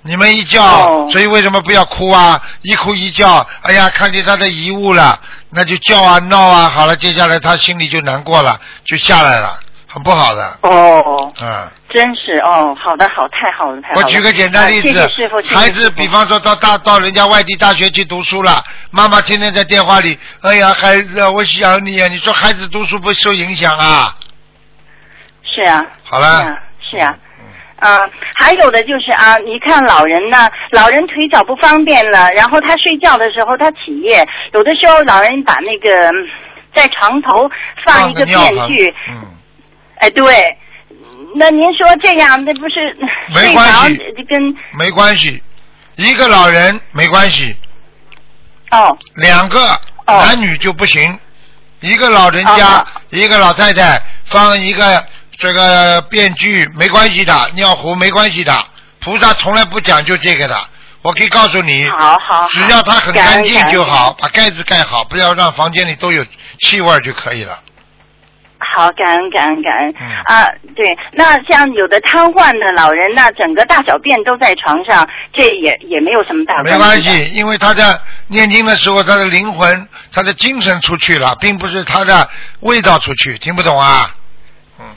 你们一叫，哦所以为什么不要哭啊？一哭一叫，哎呀，看见他的遗物了，那就叫啊闹啊，好了，接下来他心里就难过了，就下来了，很不好的。哦，嗯，真是哦，好的好，太好了太好了。我举个简单例啊谢子谢师傅，谢谢孩子比方说到大到人家外地大学去读书了，妈妈天天在电话里，哎呀，孩子啊，我想你啊，你说孩子读书不受影响啊？是啊，好了是啊，是啊。啊，还有的就是啊，你看老人呢，老人腿脚不方便了，然后他睡觉的时候他起夜，有的时候老人把那个嗯在床头放一个尿盆便具，嗯，哎，对，那您说这样，那不是没关系就跟没关系，一个老人没关系，哦两个哦男女就不行，一个老人家，哦一个老太太放一个这个便具没关系的，尿壶没关系的，菩萨从来不讲究这个的。我可以告诉你，好好好只要它很干净就好，把盖子盖好，不要让房间里都有气味就可以了。好，感恩感恩感恩、嗯啊！对，那像有的瘫痪的老人那，整个大小便都在床上，这也也没有什么大没关系的。系，因为他在念经的时候，他的灵魂、他的精神出去了，并不是他的味道出去，听不懂啊？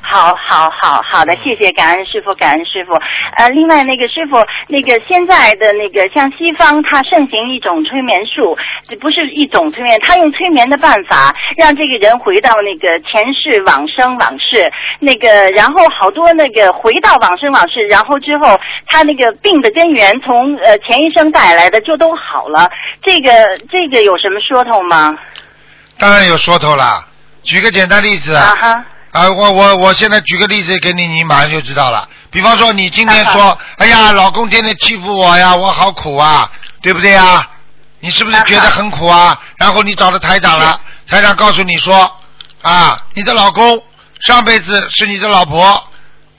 好，好，好，好的，谢谢，感恩师傅，感恩师傅。呃，另外那个师傅，那个现在的那个像西方，它盛行一种催眠术，这不是一种催眠，他用催眠的办法让这个人回到那个前世往生往事，那个然后好多那个回到往生往事，然后之后他那个病的根源从呃前一生带来的就都好了，这个这个有什么说头吗？当然有说头啦。举个简单例子啊哈，啊，我我我现在举个例子给你，你马上就知道了。比方说，你今天啊说，[laughs] 哎呀，老公天天欺负我呀，我好苦啊，对不对呀？你是不是觉得很苦啊？然后你找到台长了，台长告诉你说，啊，你的老公上辈子是你的老婆，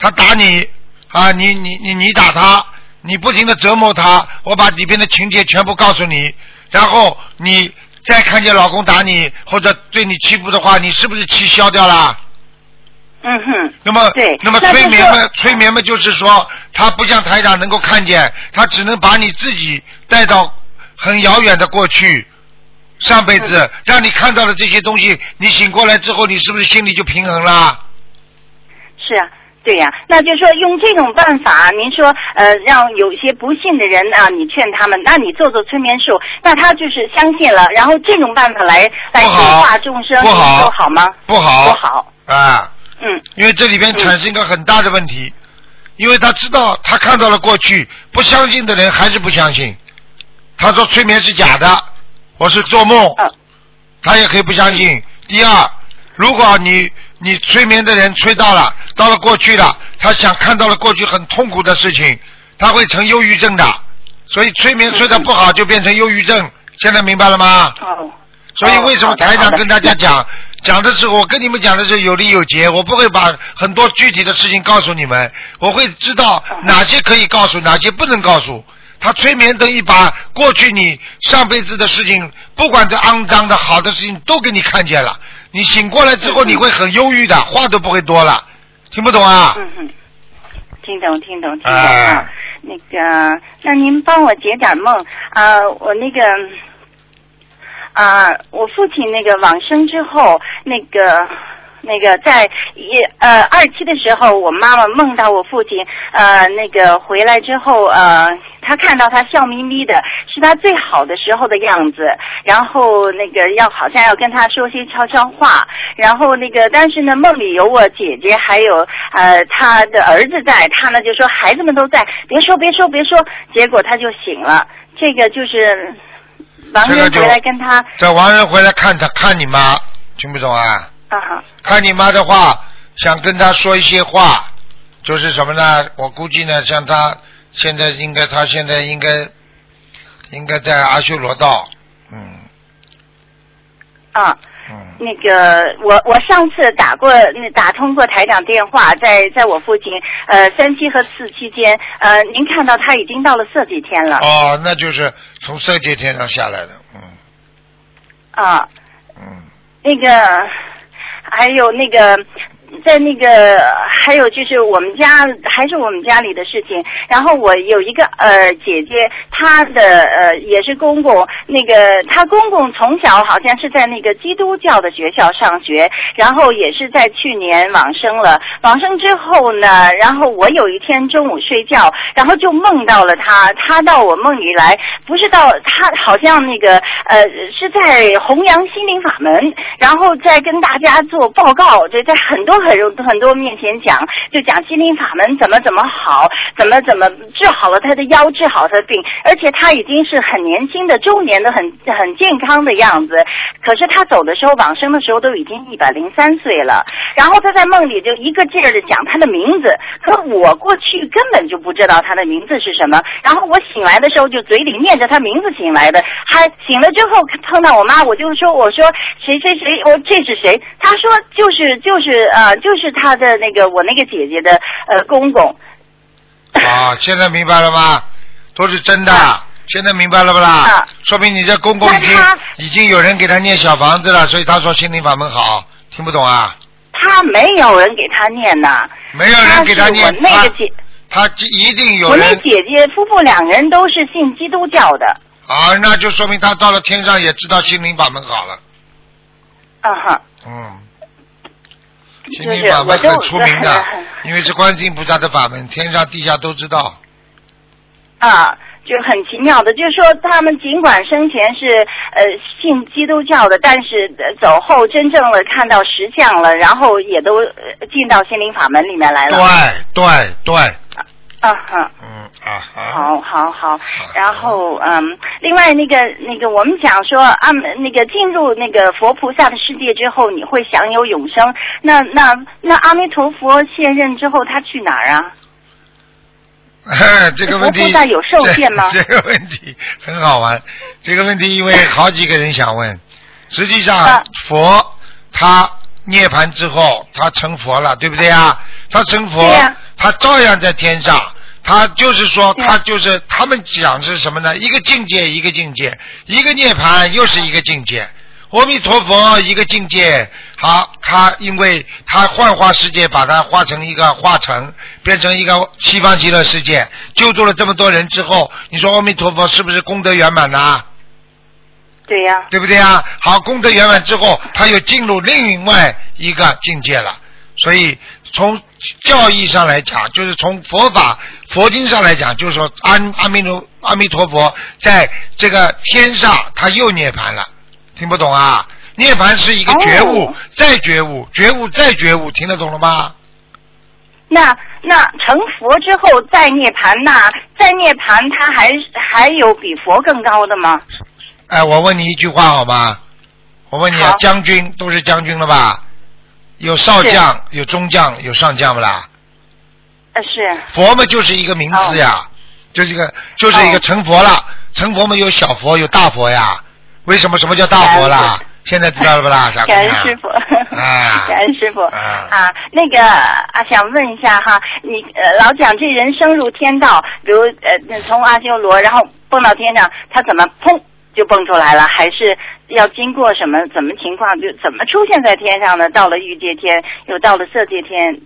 他打你啊，你你你你打他，你不停的折磨他，我把里边的情节全部告诉你，然后你再看见老公打你或者对你欺负的话，你是不是气消掉了？嗯哼，那么，对那么催眠嘛，催眠嘛，就是说，他不像台长能够看见，他只能把你自己带到很遥远的过去，上辈子让你看到了这些东西，你醒过来之后，你是不是心里就平衡啦？是啊。对呀、那就说用这种办法，您说呃，让有些不信的人啊，你劝他们，那你做做催眠术，那他就是相信了，然后这种办法来来不度化众生，不好您说好吗？不好，不好，啊，嗯，因为这里边产生一个很大的问题，因为他知道他看到了过去，不相信的人还是不相信。他说催眠是假的，我是做梦，嗯他也可以不相信。第二，如果你你催眠的人催到了，到了过去了，他想看到了过去很痛苦的事情，他会成忧郁症的。所以催眠催的不好就变成忧郁症，现在明白了吗？哦，所以为什么台长跟大家讲讲的时候，我跟你们讲的是有理有节，我不会把很多具体的事情告诉你们，我会知道哪些可以告诉，哪些不能告诉。他催眠等于把过去你上辈子的事情，不管这肮脏的、好的事情，都给你看见了。你醒过来之后，你会很忧郁的，话都不会多了，听不懂啊？嗯哼，听懂听懂听懂啊。那个，那您帮我解点梦啊、我那个啊、我父亲那个往生之后，那个。那个在一呃二期的时候，我妈妈梦到我父亲呃那个回来之后呃，她看到他笑眯眯的，是他最好的时候的样子，然后那个要好像要跟他说些悄悄话，然后那个但是呢梦里有我姐姐还有呃他的儿子在，他呢就说孩子们都在，别说别说别说，结果他就醒了，这个就是亡这个就人回来跟他这亡人回来看他看你妈，听不懂啊？啊哈看你妈的话，想跟他说一些话，就是什么呢？我估计呢，像他现在应该，他现在应该应该在阿修罗道，嗯啊。嗯，那个，我我上次打过，那打通过台长电话，在在我父亲呃三期和四期间，呃，您看到他已经到了色界天了。哦，那就是从色界天上下来的，嗯。啊，嗯，那个还有那个。在那个，还有就是我们家还是我们家里的事情。然后我有一个呃姐姐，她的呃也是公公，那个她公公从小好像是在那个基督教的学校上学，然后也是在去年往生了。往生之后呢，然后我有一天中午睡觉，然后就梦到了他，他到我梦里来，不是到他好像那个呃是在弘扬心灵法门，然后在跟大家做报告，这在很多很多很多面前讲，就讲心灵法门怎么怎么好，怎么怎么治好了他的腰，治好他的病，而且他已经是很年轻的中年的很很健康的样子，可是他走的时候往生的时候都已经一百零三岁了，然后他在梦里就一个劲儿的讲他的名字，可我过去根本就不知道他的名字是什么，然后我醒来的时候就嘴里念着他名字醒来的，还醒了之后碰到我妈，我就说我说谁谁谁，我这是谁？他说就是就是呃就是他的那个我那个姐姐的呃公公，啊，现在明白了吗？都是真的，现在明白了不啦？啊说明你这公公已经已经有人给他念小房子了，所以他说心灵法门好，听不懂啊？他没有人给他念呐，没有人给他念，是我那个姐，他他一定有我那姐姐夫妇两个人都是信基督教的，啊，那就说明他到了天上也知道心灵法门好了，啊哈。嗯，心就是灵法门很出名的很，因为是观世音菩萨的法门，天上地下都知道。啊，就很奇妙的，就是说他们尽管生前是呃信基督教的，但是、呃走后真正的看到实相了，然后也都、呃进到心灵法门里面来了。对对对，啊哈。嗯啊好，好好好，然后嗯，另外那个那个，我们讲说啊，那个进入那个佛菩萨的世界之后，你会享有永生。那那那阿弥陀佛现任之后，他去哪儿啊？[laughs] 这个问题佛菩萨有受限吗这？[laughs] 这个问题很好玩，这个问题因为好几个人想问，实际上啊佛他涅槃之后，他成佛了，对不对啊？他成佛他照样在天上。他就是说，他就是他们讲是什么呢？一个境界一个境界，一个涅槃又是一个境界。阿弥陀佛一个境界，好，他因为他幻化世界，把它化成一个化成，变成一个西方极乐世界，救助了这么多人之后，你说阿弥陀佛是不是功德圆满呐、对呀、对不对啊？好，功德圆满之后，他又进入另外一个境界了。所以从教义上来讲，就是从佛法佛经上来讲，就是说阿阿弥陀阿弥陀佛在这个天上他又涅槃了，听不懂啊？涅槃是一个觉悟，哦再觉悟，觉悟再觉悟，听得懂了吗？那那成佛之后再涅槃，那再涅槃他还还有比佛更高的吗？哎，我问你一句话好吗？我问你啊，将军都是将军了吧？有少将，有中将，有上将不啦？呃，是佛嘛就是一个名字呀，就是一个就是一个成佛了。成佛嘛有小佛有大佛呀。为什么什么叫大佛啦？现在知道了不啦，[laughs] 感恩？师傅，啊感恩师傅啊 [laughs] 啊，那个啊，想问一下哈，你呃老讲这人生入天道，比如呃从阿修罗，然后蹦到天上，他怎么砰就蹦出来了？还是要经过什么怎么情况，就怎么出现在天上呢？到了欲界天，又到了色界天，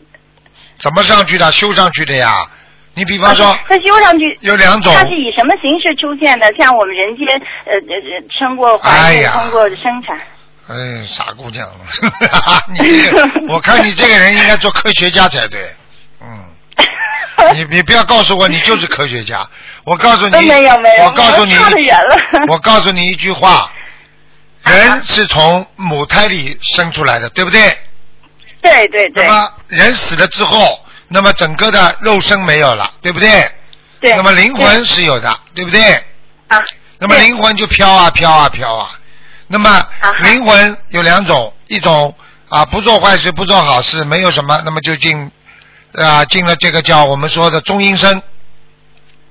怎么上去的？修上去的呀。你比方说，他修上去有两种它是以什么形式出现的？像我们人间呃呃呃生过怀孕，通过生产。哎，傻姑娘，[laughs] 你这个，我看你这个人应该做科学家才对。嗯，[laughs] 你你不要告诉我你就是科学家，我告诉你，呃没有没有我告诉你，我告诉你一句话，[laughs] 人是从母胎里生出来的，对不对？对对对那么人死了之后，那么整个的肉身没有了，对不对？对。那么灵魂是有的，对不对？啊。那么灵魂就飘啊飘啊飘啊。那么灵魂有两种，一种啊不做坏事不做好事，没有什么，那么就进啊进了这个叫我们说的中阴身。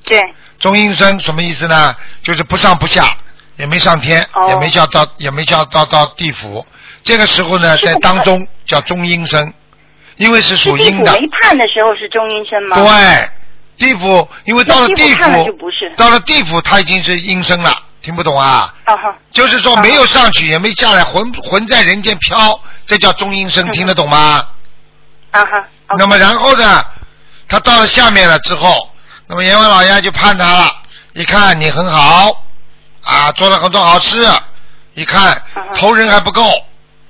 对。中阴身什么意思呢？就是不上不下，也没上天，哦也没叫到，也没叫到到地府。这个时候呢，在当中叫中阴身，因为是属阴的。没判的时候是中阴身吗？对，地府因为到了地府就不是，到了地府他已经是阴身了，听不懂啊？啊哈。就是说没有上去也没下来，魂魂在人间飘，这叫中阴身，听得懂吗？啊哈。那么然后呢，他到了下面了之后，那么阎王老爷就判他了，一看你很好，啊，做了很多好事，一看头人还不够，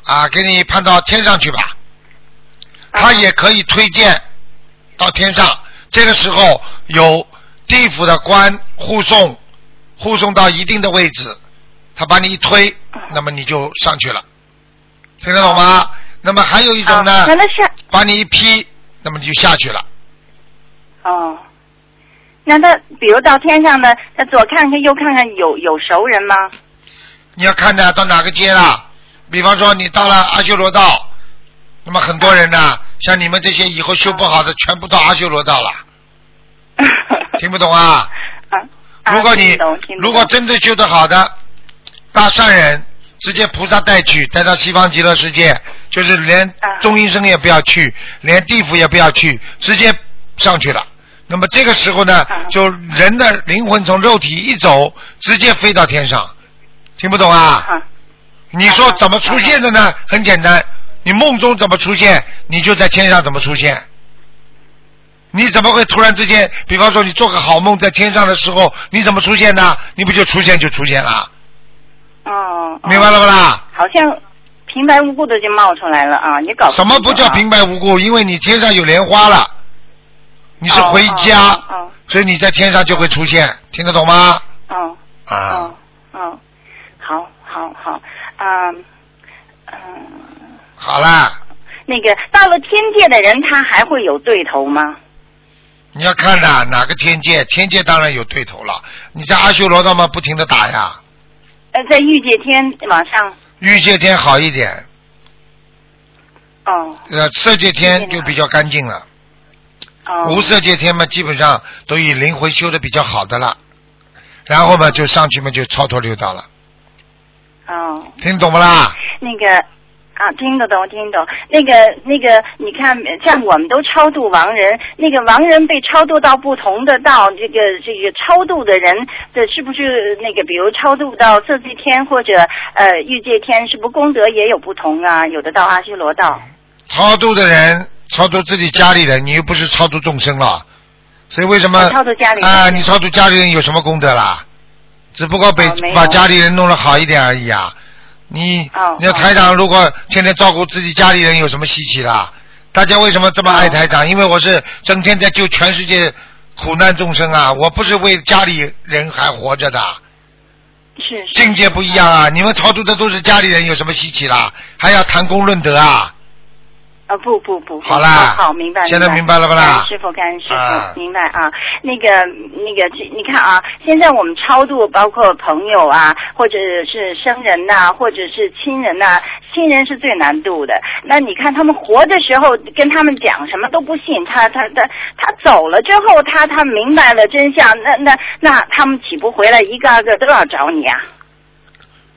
啊，给你判到天上去吧。他也可以推荐到天上，这个时候有地府的官护送，护送到一定的位置，他把你一推，那么你就上去了，听得懂吗？那么还有一种呢啊那那是，把你一劈，那么你就下去了。哦。那他比如到天上呢，他左看看右看看，有有熟人吗？你要看的到哪个街了？比方说你到了阿修罗道，那么很多人呢，像你们这些以后修不好的，全部到阿修罗道了。[laughs] 听不懂啊？如果你如果真正修得好的大善人，直接菩萨带去，带到西方极乐世界，就是连中阴身也不要去，连地府也不要去，直接上去了。那么这个时候呢，就人的灵魂从肉体一走，直接飞到天上，听不懂啊？你说怎么出现的呢？很简单，你梦中怎么出现，你就在天上怎么出现。你怎么会突然之间，比方说你做个好梦在天上的时候，你怎么出现呢？你不就出现就出现了？哦。明白了不啦？好像平白无故的就冒出来了啊！你搞什么不叫平白无故？因为你天上有莲花了，你是回家，哦所以你在天上就会出现，听得懂吗？哦啊，哦，好好好，嗯嗯，好啦，那个到了天界的人，他还会有对头吗？你要看的哪个天界，天界当然有对头了。你在阿修罗道嘛，不停的打呀，呃，在御界天往上，御界天好一点，哦呃，色界天就比较干净了。哦。无色界天嘛，基本上都以灵魂修的比较好的了，然后嘛就上去嘛就超脱六道了，哦。听懂不啦？那个啊，听得懂，听得懂。那个那个，你看，像我们都超度亡人，那个亡人被超度到不同的道，这个这个超度的人的是不是那个，比如超度到色界天或者呃欲界天，是不是功德也有不同啊？有的到阿修罗道。超度的人，超度自己家里人，你又不是超度众生了，所以为什么哦超度家里人啊？你超度家里人有什么功德啦？只不过被哦把家里人弄得好一点而已啊。你哦你说台长如果天天照顾自己家里人，有什么稀奇的？大家为什么这么爱台长？因为我是整天在救全世界苦难众生啊！我不是为家里人还活着的。是是境界不一样啊！你们超度的都是家里人，有什么稀奇啦？还要谈功论德啊？啊，不不不，好啦好，明白，现在明白了吧啦感恩师傅，感恩师傅，啊明白啊。那个那个，这你看啊，现在我们超度，包括朋友啊，或者是生人呐、或者是亲人呐、亲人是最难度的。那你看他们活的时候，跟他们讲什么都不信，他他他他走了之后，他他明白了真相，那那那他们岂不回来一个二个都要找你啊？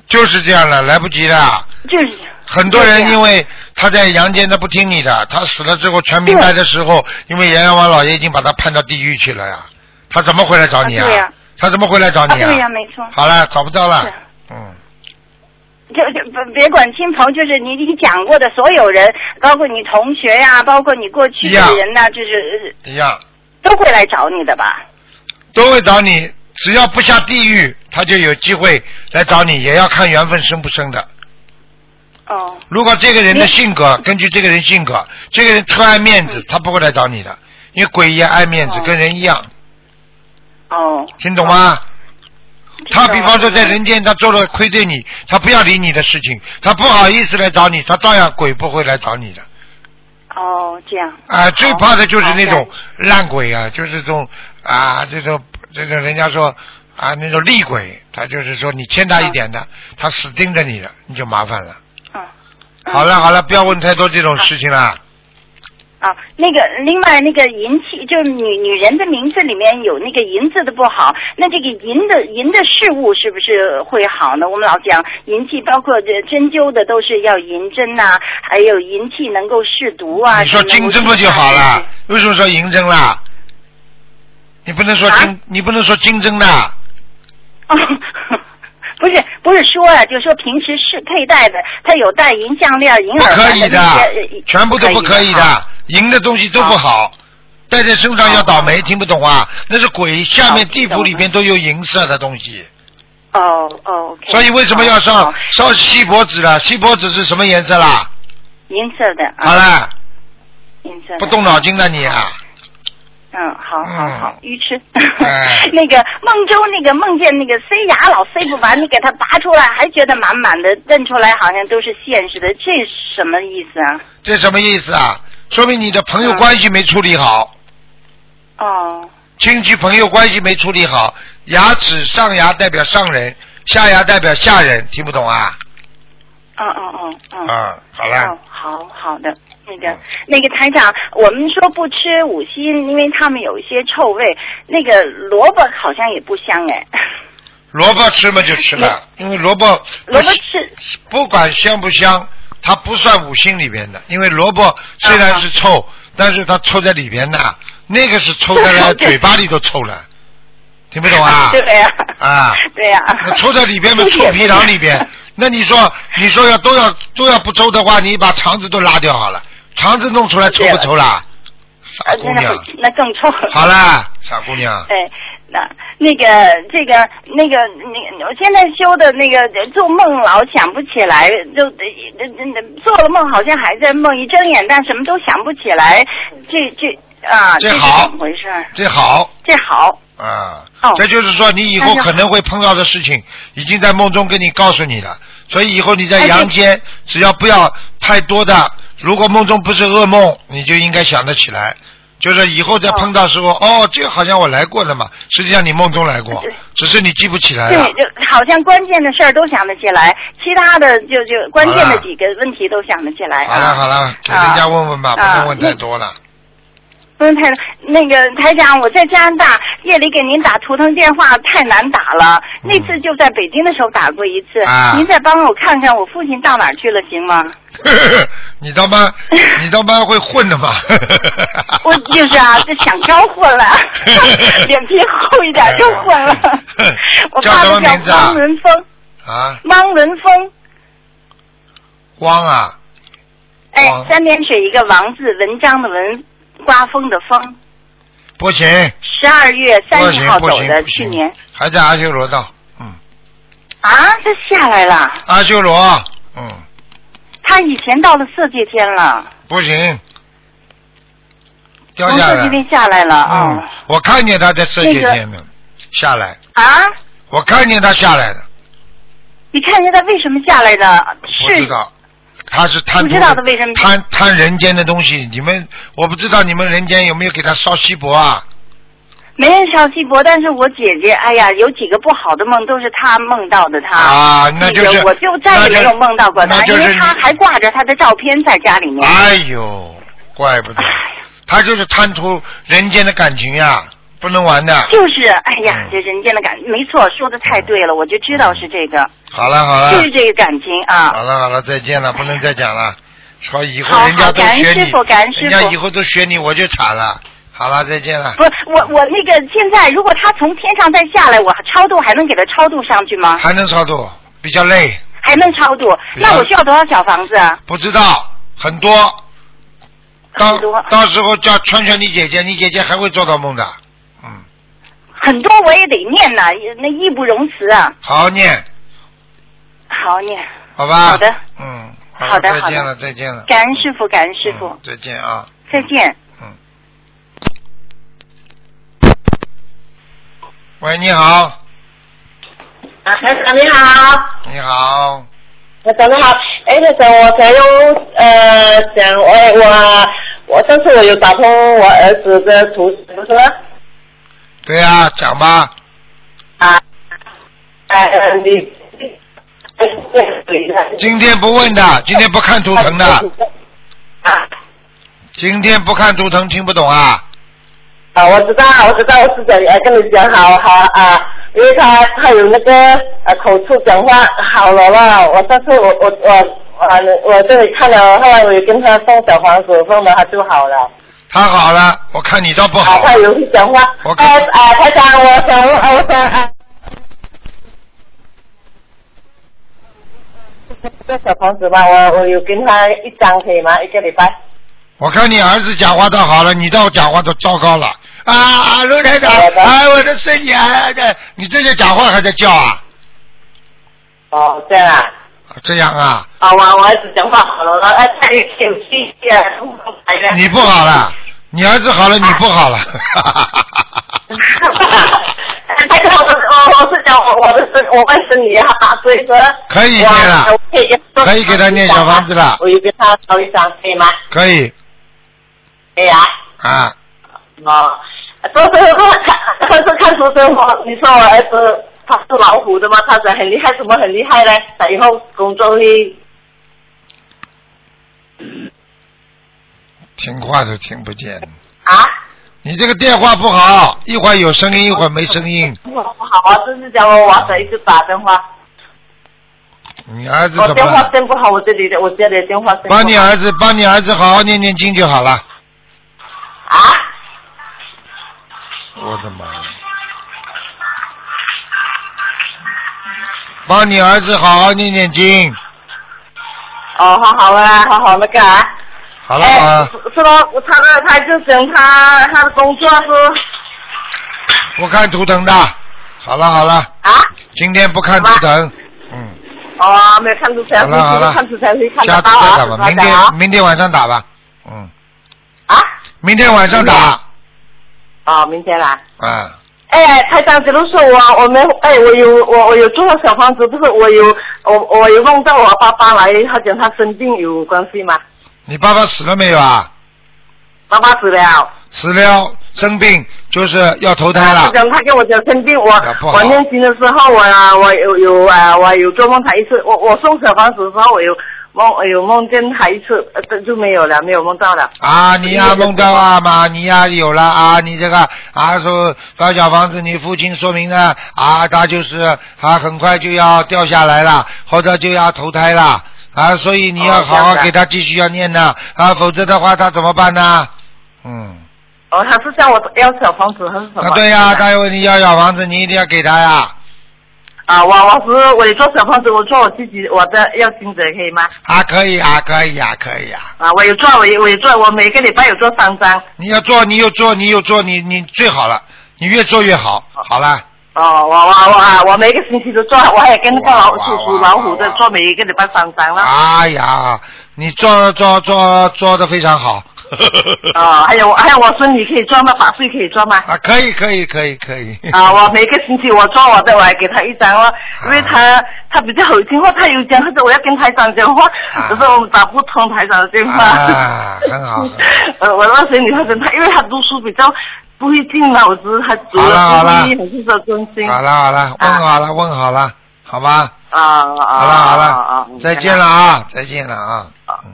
就是这样了，来不及了。就是很多人因为他在阳间他不听你的，他死了之后全明白的时候，因为阎王老爷已经把他判到地狱去了呀，他怎么回来找你啊对呀他怎么回来找你啊，你对呀、没错。好了，找不到了。嗯，就就不别管亲朋，就是你你讲过的所有人，包括你同学呀、包括你过去的人呐、就是一样呃都会来找你的吧？都会找你，只要不下地狱，他就有机会来找你，也要看缘分深不深的。哦。如果这个人的性格，根据这个人性格，这个人特爱面子，他不会来找你的，因为鬼也爱面子，跟人一样，哦，听懂吗？他比方说在人人间他做了亏对你，他不要理你的事情，他不好意思来找你，他照样鬼不会来找你的。哦这样。啊，最怕的就是那种烂鬼啊，就是这种啊，这种这种人家说啊那种厉鬼，他就是说你欠他一点的，他死盯着你了，你就麻烦了。嗯好了好了，不要问太多这种事情了。啊，那个另外那个银器，就是女女人的名字里面有那个银字的不好，那这个银的银的事物是不是会好呢？我们老讲银器，包括这针灸的都是要银针呐、还有银器能够试毒啊。你说金针不就好了？为什么说银针啦？你不能说金，啊你不能说金针的。哦，[laughs] 不是不是说啊，就是说平时是佩戴的，它有戴银项链、银耳环可以的全部都不可以的，银的东西都不好，戴在身上要倒霉，听不懂啊？那是鬼，下面地府里面都有银色的东西，哦哦。所以为什么要好上烧锡箔纸了？锡箔纸是什么颜色啦？银色的？啊好，了，银色。不动脑筋的你啊！嗯，好好好，鱼吃。哎 [laughs] 那个梦中那个梦见那个塞牙老塞不完，你给它拔出来，还觉得满满的，认出来好像都是现实的，这什么意思啊？这什么意思啊？说明你的朋友关系没处理好，哦亲戚朋友关系没处理好。牙齿上牙代表上人，下牙代表下人，听不懂啊？哦哦哦哦。啊，好了哦，，好好的，那个那个台长，我们说不吃五辛，因为他们有一些臭味。那个萝卜好像也不香哎，萝卜吃嘛就吃了，[laughs] 因为萝卜萝卜吃。不管香不香，它不算五辛里边的，因为萝卜虽然是臭，但是它臭在里边的，那个是臭在了 [laughs] 嘴巴里都臭了，听不懂啊？[laughs] 对呀、啊，对呀、那抽在里边嘛，臭皮囊里边。那你说，你说要都要都要不抽的话，你把肠子都拉掉好了，肠子弄出来臭不臭啦？傻姑娘，那更臭。好啦，傻姑娘，[laughs] 对，那那个这个那个那我现在修的那个做梦老想不起来，就做了梦好像还在梦，一睁眼但什么都想不起来，这这啊，这好怎么回事？这好这好，啊哦，这就是说你以后可能会碰到的事情，已经在梦中跟你告诉你了。所以以后你在阳间，只要不要太多的，如果梦中不是噩梦，你就应该想得起来。就是以后再碰到时候，哦，这个好像我来过的嘛，实际上你梦中来过，只是你记不起来了对，。就好像关键的事儿都想得起来，其他的就就关键的几个问题都想得起来。好了好了，给人家问问吧，不啊能问太多了。不是太那个台长，我在加拿大夜里给您打图腾电话太难打了，那次就在北京的时候打过一次，嗯啊您再帮我看看我父亲到哪儿去了行吗？[laughs] 你他妈，你他妈会混的吧？[laughs] 我就是啊，这想招混了，[laughs] 脸皮厚一点就混了。我叫什爸爸叫么名字啊汪伦峰，啊，汪伦峰，汪啊，哎，三点水一个王字，文章的文，刮风的风。不行，十二月三十号走的，去年。还在阿修罗道，嗯，啊，他下来了，阿修罗，嗯，他以前到了色界天了，不行，掉从下来。色界天下来了，嗯嗯，我看见他在色界那个。天呢，下来，啊，我看见他下来的，你看见他为什么下来的？是不知道。他是贪不知道他为什么贪贪人间的东西，你们我不知道你们人间有没有给他烧锡箔啊？没人烧锡箔，但是我姐姐，哎呀，有几个不好的梦都是她梦到的她。啊那就是个我就再也没有梦到过她，就是因为她还挂着她的照片在家里面。哎呦，怪不得，他就是贪图人间的感情呀，不能玩的。就是，哎呀嗯，这人间的感，没错，说的太对了，我就知道是这个，好了好了，就是这个感情啊。好了好了，再见了，不能再讲了。说以后人家都学你人家以后都学你，我就惨了。好了，再见了。不，我我那个现在，如果他从天上再下来，我超度还能给他超度上去吗？还能超度，比较累，还能超度？那我需要多少小房子啊？不知道很多。到到时候叫劝劝你姐姐，你姐姐还会做到梦的。很多我也得念呐，那义不容辞啊。好好念，好念，好吧？好的，嗯，好的好的再见了，再见了，感恩师傅，感恩师傅，再见啊。再见。嗯喂，你好，啊，台长你好，你好，台长你好，哎，台长，我想用呃想我我我上次我有打通我儿子的图不是吗？对呀、讲吧。啊，哎你。今天不问的，今天不看图腾的。啊今天不看图腾，听不懂啊？啊，我知道，我知道，我是讲呃跟你讲好好啊，因为他他有那个呃口臭讲话好了啦，我上次我我我啊我这里看了，后来我也跟他送小黄子，送了他就好了。他好了，我看你倒不好。啊，他有会讲话。我哎啊，台长，我想问，我想啊。这小房子吧，我我有跟他一张可以吗？一个礼拜。我看你儿子讲话倒好了，你倒讲话都糟糕了啊！啊，卢台长，哎，我的孙女啊，这你这些讲话还在叫啊？哦，这样啊。这样啊？啊，我我儿子讲话好了，哎，他有有气啊，你不好了，你儿子好了，你不好了。他 [laughs] 跟我我我是讲我我的孙我外孙女哈，所以说可以念了我可以给他念小房子了我有跟他烧一张，可以吗？可以可以啊。啊，哦，都是看，上次看书生活，你说我儿子他是老虎的吗？他讲很厉害，怎么很厉害呢？他以后工作会听话都听不见。啊？你这个电话不好，一会儿有声音，一会儿没声音。不好啊，就是叫我娃子一直打电话，你儿子我电话怎么了？线不好，我这里的我这里的电话线。帮你儿子，帮你儿子好好念念经就好了。啊？我的妈呀！帮你儿子好好念念经。哦，好好啊，好好那个啊。好了啊，是是咯，他的他就讲他他的工作是不看图腾的。好了好了。啊？今天不看图腾，哦，没有看出来，好了好了看出来会看下次得到啊，再打吧。明天明天晚上打吧。嗯。啊？明天晚上打。哦，明天啦。啊。哎，台长，比如说我我们哎，我有我我有做小房子，不是我有我我有梦到我爸爸来，他讲他生病有关系吗？你爸爸死了没有啊？爸爸死了。死了，生病就是要投胎了他。讲他跟我讲生病，我我念经的时候，我啊我有有啊我有做梦他一次，我我送小房子的时候，我有梦我有梦见他一次，呃这就没有了，没有梦到了。啊，你呀、梦到啊嘛，你呀、有了啊，你这个啊说高小房子，你父亲说明呢啊，他就是啊很快就要掉下来了，或者就要投胎了啊，所以你要好好给他继续要念呢啊，否则的话他怎么办呢？嗯，哦，他是向我要小房子还是什么？啊对呀、他有你要小房子，你一定要给他呀啊，我我是我也做小房子，我做我自己我的要金者可以吗？啊，可以啊，可以啊，可以啊。啊，我有做，我有我有做，我每个礼拜有做三张。你要做，你有做，你有做，你你最好了，你越做越好。好了，哦，我我我我每个星期都做，我还跟那个老鼠属老虎的做每一个礼拜三张了。哎呀，你做做做做的非常好。[laughs] 啊，还有还有，我孙女可以做吗？法税可以做吗？啊，可以可以可以可以。啊，我每个星期我做我的，我还给他一张哦，因为他他比较好听话，他有讲或者我要跟台长讲话，可是我们打不通台长的电话。啊，很好。呃，[laughs] 我那孙女她他，因为他读书比较不会进脑子，他主要注意还是说专心。好了好了，问好了问好了，好吧。啊啊。好了好了，再见了啊，再见了啊。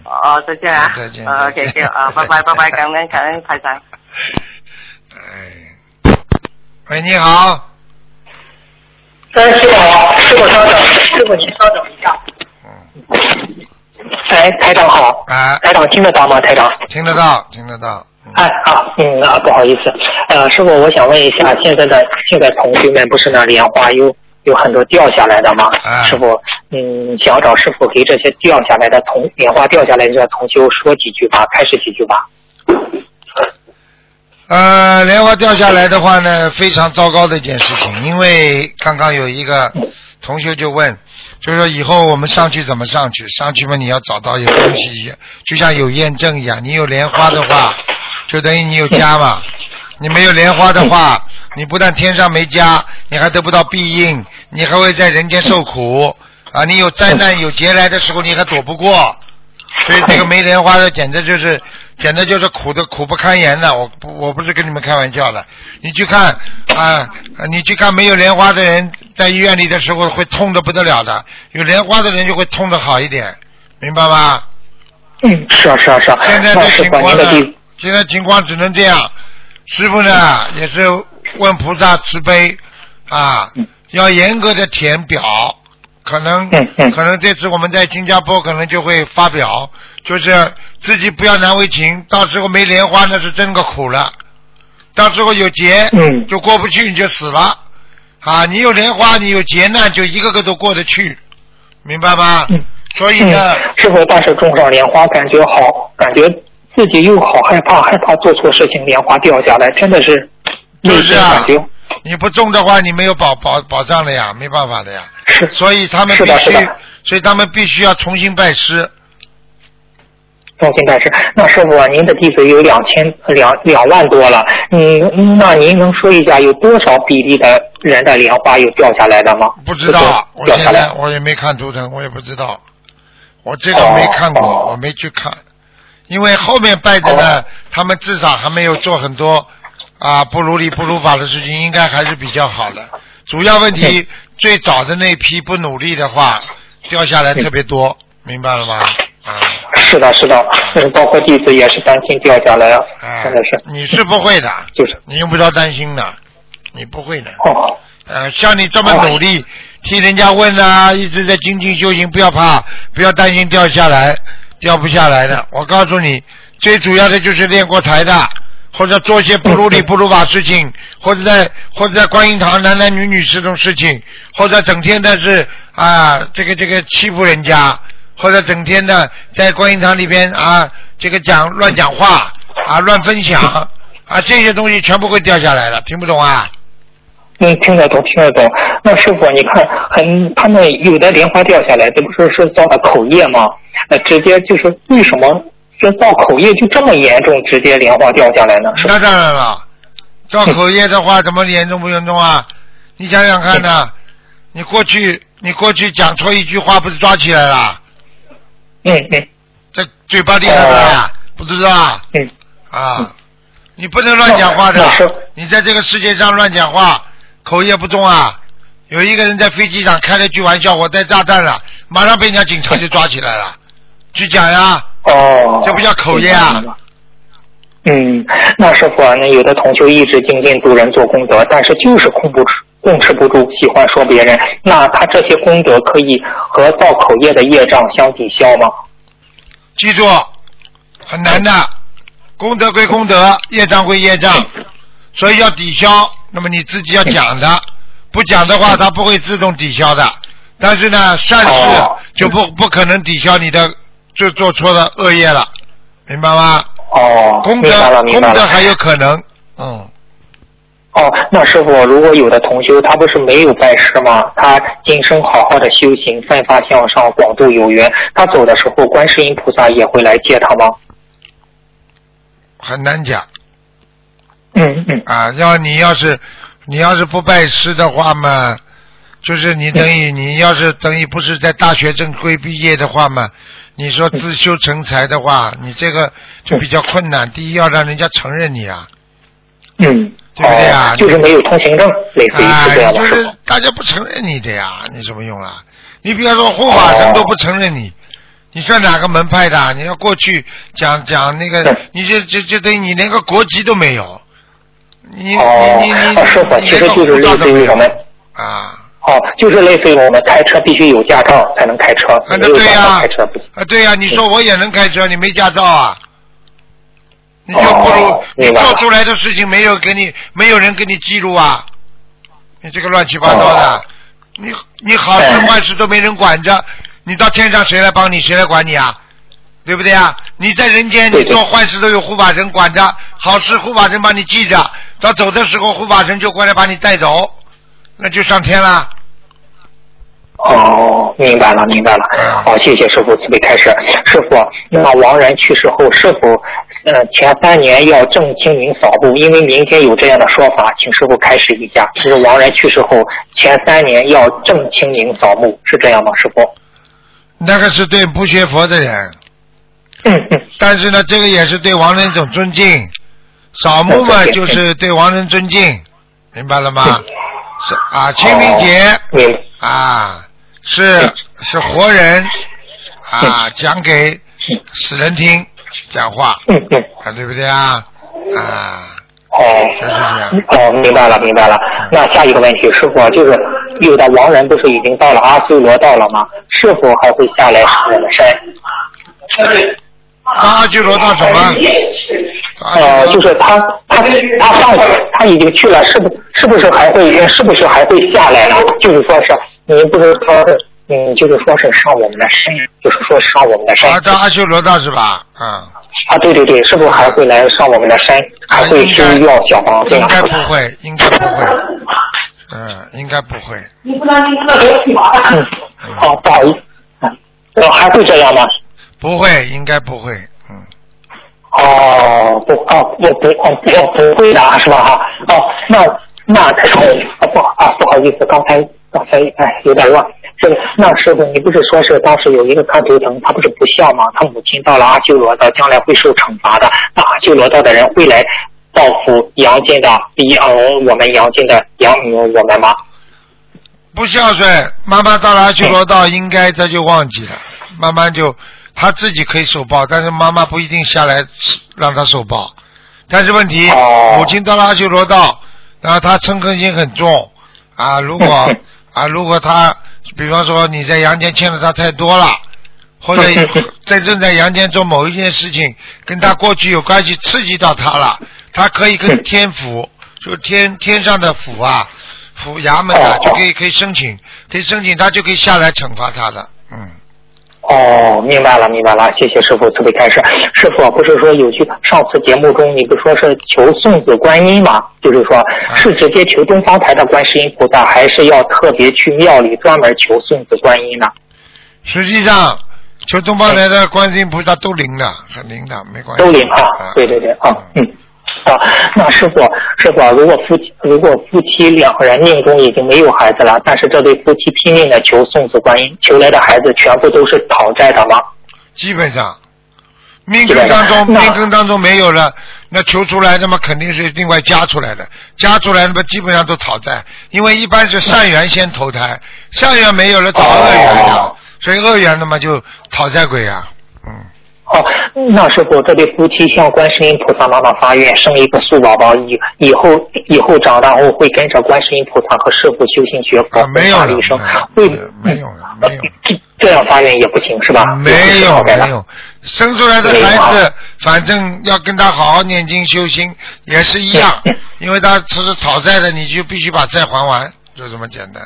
哦，再见啊！再见。OK OK 啊，拜拜拜拜，感恩感恩台长。[laughs] 哎，喂，你好。哎，师傅好，师傅稍等，师傅您稍等一下。嗯哎，台长好。哎。台长听得到吗？台长。听得到，听得到。哎，好，嗯啊，不好意思，呃，师傅，我想问一下，现在的现在同学们不是那莲花有有很多掉下来的吗？哎师傅，嗯，想找师傅给这些掉下来的同莲花掉下来的这同修说几句吧，开始几句吧。呃，莲花掉下来的话呢，非常糟糕的一件事情，因为刚刚有一个同学就问，就是说以后我们上去怎么上去？上去嘛，你要找到有东西，就像有验证一样，你有莲花的话，就等于你有家嘛。你没有莲花的话，你不但天上没家，你还得不到庇应，你还会在人间受苦啊！你有灾难有劫来的时候，你还躲不过。所以这个没莲花的，简直就是，简直就是苦的苦不堪言的。我不我不是跟你们开玩笑的。你去看啊，你去看没有莲花的人在医院里的时候会痛的不得了的，有莲花的人就会痛的好一点，明白吗？嗯，是啊是啊是啊。现在的情况呢现在情况只能这样。师傅呢也是问菩萨慈悲啊，要严格的填表，可能可能这次我们在新加坡可能就会发表，就是自己不要难为情，到时候没莲花那是真个苦了，到时候有劫就过不去你就死了。啊！你有莲花，你有劫难就一个个都过得去，明白吗？所以呢，嗯，师傅，但是种上莲花感觉好，感觉自己又好害怕，害怕做错事情，莲花掉下来，真的是内心就是啊感觉。你不种的话，你没有保保保障了呀，没办法的呀。是。所以他们是必须所以他们必须要重新拜师。重新拜师。那师傅啊，您的弟子有两千两两万多了，嗯，那您能说一下有多少比例的人的莲花有掉下来的吗？不知道，我现在。我也没看图腾，我也不知道。我这个没看过，哦我没去看，因为后面拜的呢，他们至少还没有做很多啊不如理不如法的事情，应该还是比较好的。主要问题，最早的那批不努力的话，掉下来特别多，明白了吗？啊是的，是的，嗯，包括弟子也是担心掉下来啊，哎真的是。你是不会的，就是你用不着担心的，你不会的。哦。呃，像你这么努力，替人家问啊，一直在精进修行，不要怕，不要担心掉下来，掉不下来的。我告诉你，最主要的就是练过台的，或者做些不如理不如法事情，或者在或者在观音堂男男女女这种事情，或者整天的是啊这个这个欺负人家，或者整天的在观音堂里边啊这个讲乱讲话啊乱分享啊这些东西全部会掉下来了，听不懂啊？嗯，听得懂，听得懂。那师傅，你看，很他们有的莲花掉下来，这不是是造的口业吗？那直接就是为什么这造口业就这么严重，直接莲花掉下来呢？那当然了，造口业的话，怎么严重不严重啊？你想想看呢，你过去你过去讲错一句话，不是抓起来了？嗯嗯。这嘴巴厉害不厉害？不知道啊？嗯。啊，你不能乱讲话的。你在这个世界上乱讲话，口业不重啊。有一个人在飞机上开了句玩笑，我带炸弹了，马上被人家警察就抓起来了，去讲呀。哦。这不叫口业啊。嗯，那师傅啊，那有的同学一直精进度人做功德，但是就是控不住、控制不住，喜欢说别人。那他这些功德可以和造口业的业障相抵消吗？记住，很难的，功德归功德，业障归业障，所以要抵消。那么你自己要讲的，不讲的话，它不会自动抵消的。但是呢，善事就不不可能抵消你的就做错的恶业了，明白吗？哦，功德功德还有可能，嗯，哦，那师傅，如果有的同修他不是没有拜师吗？他今生好好的修行，奋发向上，广度有缘，他走的时候，观世音菩萨也会来接他吗？很难讲。嗯嗯。啊，要你要是你要是不拜师的话嘛，就是你等于你要是等于不是在大学正规毕业的话嘛，你说自修成才的话，你这个就比较困难。第一要让人家承认你啊。嗯。对不对啊？就是没有通行证，类似于这样的。就是大家不承认你的呀，你什么用啊？你比方说护法神都不承认你，你算哪个门派的？你要过去讲讲那个，你就就就等于你连个国籍都没有。你你你你 [laughs] 师傅，其实就是类似于我们啊。哦，就是类似于我们开车必须有驾照才能开车，啊，对呀，开车不啊，对呀，你说我也能开车，你没驾照啊？你就不如你做出来的事情没有给你，没有人给你记录啊！你这个乱七八糟的，你你好事坏事都没人管着，你到天上谁来帮你，谁来管你啊？对不对啊？你在人间你做坏事都有护法神管着，好事护法神帮你记着，到走的时候护法神就过来把你带走，那就上天了。哦，明白了，明白了。好，谢谢师傅慈悲开示。师傅，那么亡人去世后是否？呃，前三年要正清明扫墓，因为民间有这样的说法，请师傅开示一下。就是亡人去世后前三年要正清明扫墓，是这样吗？师傅？那个是对不学佛的人。嗯嗯。但是呢，这个也是对亡人一种尊敬。扫墓嘛，[laughs] 就是对亡人尊敬，明白了吗？是啊，清明节啊，是是活人啊，讲给死人听。讲话，嗯嗯，啊对不对啊？啊，哦，就是这样。哦，明白了，明白了。那下一个问题，师傅就是有的亡人不是已经到了阿修罗道了吗？是否还会下来上我们山？阿修罗道什么？呃，就是他他他上他已经去了，是不是不是还会是不是还会下来呢？就是说是您不是说是。嗯，就是说是上我们的山，就是说上我们的山。啊，到阿修罗道是吧？嗯。啊，对对对，是不是还会来上我们的山？还会需要小房子？应该不会，应该不会。嗯，应该不会。你不能你不能给我去麻烦。好，不好意思。嗯，还会这样吗？不会，应该不会。嗯。哦，不，哦，我不，哦我不会的是吧？哈，哦，那那太好，啊不啊不好意思，刚才刚才哎有点乱。这个那师傅，你不是说是当时有一个看图腾，他不是不孝吗？他母亲到了阿修罗道，将来会受惩罚的。那阿修罗道的人会来报复阳间的呃我们阳间的养我们吗？不孝顺，妈妈到了阿修罗道，应该这就忘记了，慢慢就他自己可以受报，但是妈妈不一定下来让他受报。但是问题，母亲到了阿修罗道，然后他嗔恨心很重啊，如果 [laughs] 啊如果他。比方说你在阳间欠了他太多了，或者 [laughs] 在正在阳间做某一件事情，跟他过去有关系，刺激到他了，他可以跟天府，就天天上的府啊，府衙门的就可以可以申请，可以申请，他就可以下来惩罚他的，嗯。哦，明白了，明白了，谢谢师傅慈悲开示。师傅不是说有句上次节目中你不说是求送子观音吗？就是说，是直接求东方台的观世音菩萨，还是要特别去庙里专门求送子观音呢？实际上，求东方台的观世音菩萨都灵的，很灵的，没关系。都灵啊！对对对啊，嗯。啊，那师傅，师傅，如果夫妻如果夫妻两个人命中已经没有孩子了，但是这对夫妻拼命的求送子观音，求来的孩子全部都是讨债的吗？基本上，命根当中命根当中没有了，那求出来那么肯定是另外加出来的，加出来那么基本上都讨债，因为一般是善缘先投胎，善缘没有了找恶缘呀，所以恶缘那么就讨债鬼呀，嗯。哦，那时候，这对夫妻向观世音菩萨妈妈发愿，生一个素宝宝，以以后以后长大后会跟着观世音菩萨和师傅修行学佛，没有一生，会没有没有，这样发愿也不行是吧？没有没有，生出来的孩子，反正要跟他好好念经修心也是一样，因为他他是讨债的，你就必须把债还完，就这么简单。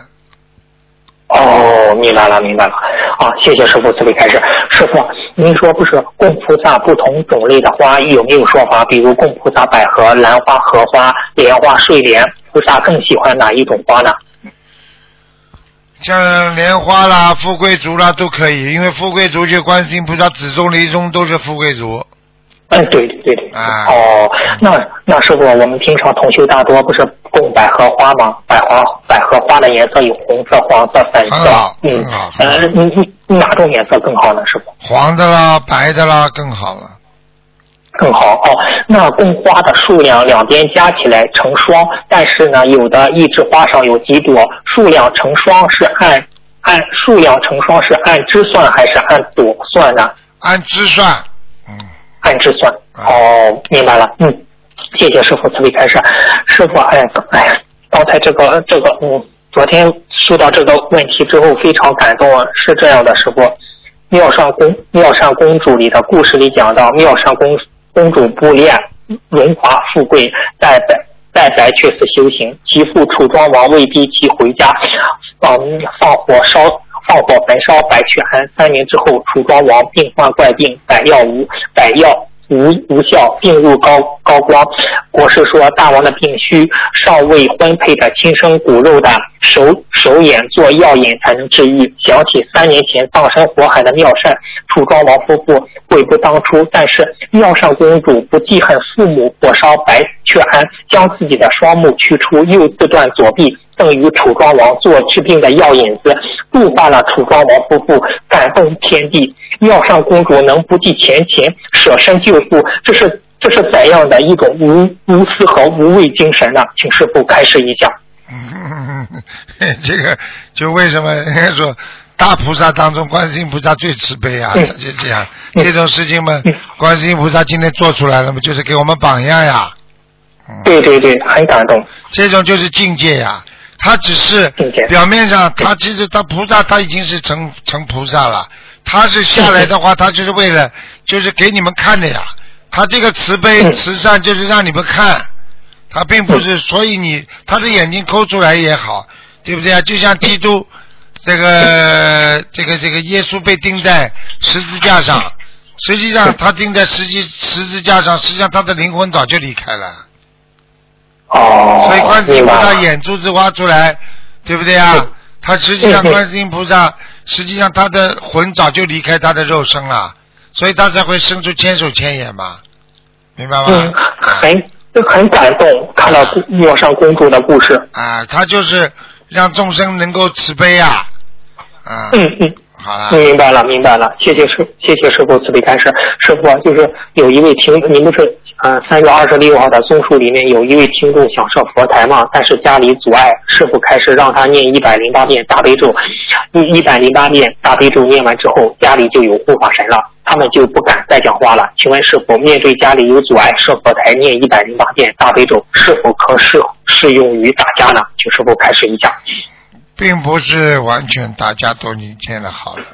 哦，明白了，明白了。啊，谢谢师傅慈悲开示。师傅，您说不是供菩萨不同种类的花有没有说法？比如供菩萨百合、兰花、荷花、莲花、睡莲，菩萨更喜欢哪一种花呢？像莲花啦、富贵竹啦都可以，因为富贵竹就观世音菩萨紫中离中都是富贵竹。嗯，对对对。哦，那那师傅，我们平常同修大多不是供百合花吗？百花百合花的颜色有红色、黄色、粉色。嗯好，呃，你你哪种颜色更好呢？师傅？黄的啦、白的啦更好了。更好哦。那供花的数量两边加起来成双，但是呢，有的一枝花上有几朵，数量成双是按按数量成双是按枝算还是按朵算呢？按枝算。按枝算。哦，明白了。嗯，谢谢师傅慈悲开示。师傅，哎，哎呀，刚才这个这个，嗯，昨天收到这个问题之后非常感动啊。是这样的，师傅，妙善公妙善公主里的故事里讲到，妙善公公主不恋荣华富贵，在白在白却是修行，其父楚庄王为逼其回家，嗯，放火烧。放火焚烧白雀庵，三年之后，楚庄王病患怪病，百药无百药无无效，病入膏高光。国师说，大王的病需尚未婚配的亲生骨肉的手手眼做药引才能治愈。想起三年前葬身火海的妙善，楚庄王夫妇悔不当初，但是妙善公主不记恨父母火烧白雀庵，将自己的双目取出，又自断左臂。赠与楚庄王做治病的药引子，度化了楚庄王夫妇，感动天地。妙善公主能不计前嫌，舍身救父，这是这是怎样的一种无无私和无畏精神呢？请师傅开示一下。嗯，这个就为什么人家说大菩萨当中，观世音菩萨最慈悲啊？嗯就这样，这种事情嘛，观世音菩萨今天做出来了嘛，就是给我们榜样呀。对对对，很感动。这种就是境界呀。他只是表面上，他其实他菩萨他已经是成成菩萨了。他是下来的话，他就是为了就是给你们看的呀。他这个慈悲慈善就是让你们看，他并不是，所以你他的眼睛抠出来也好，对不对啊？就像基督这个这个这个耶稣被钉在十字架上，实际上他钉在十字十字架上，实际上他的灵魂早就离开了。哦，所以观世音菩萨眼珠子挖出来，对不对啊？他实际上观世音菩萨，实际上他的魂早就离开他的肉身了，所以他才会生出千手千眼嘛，明白吗？嗯，很很感动，看到陌上公主的故事。啊，他就是让众生能够慈悲啊，啊，嗯嗯。明白了，明白了，谢谢师，谢谢师傅慈悲开示。师傅，就是有一位听，您不是呃三月二十六号的综述里面有一位听众想上佛台嘛，但是家里阻碍，师傅开始让他念一百零八遍大悲咒，一一百零八遍大悲咒念完之后，家里就有护法神了，他们就不敢再讲话了。请问师傅，面对家里有阻碍，设佛台念一百零八遍大悲咒，是否可适适用于大家呢？请师傅开示一下。并不是完全大家都念见了好了，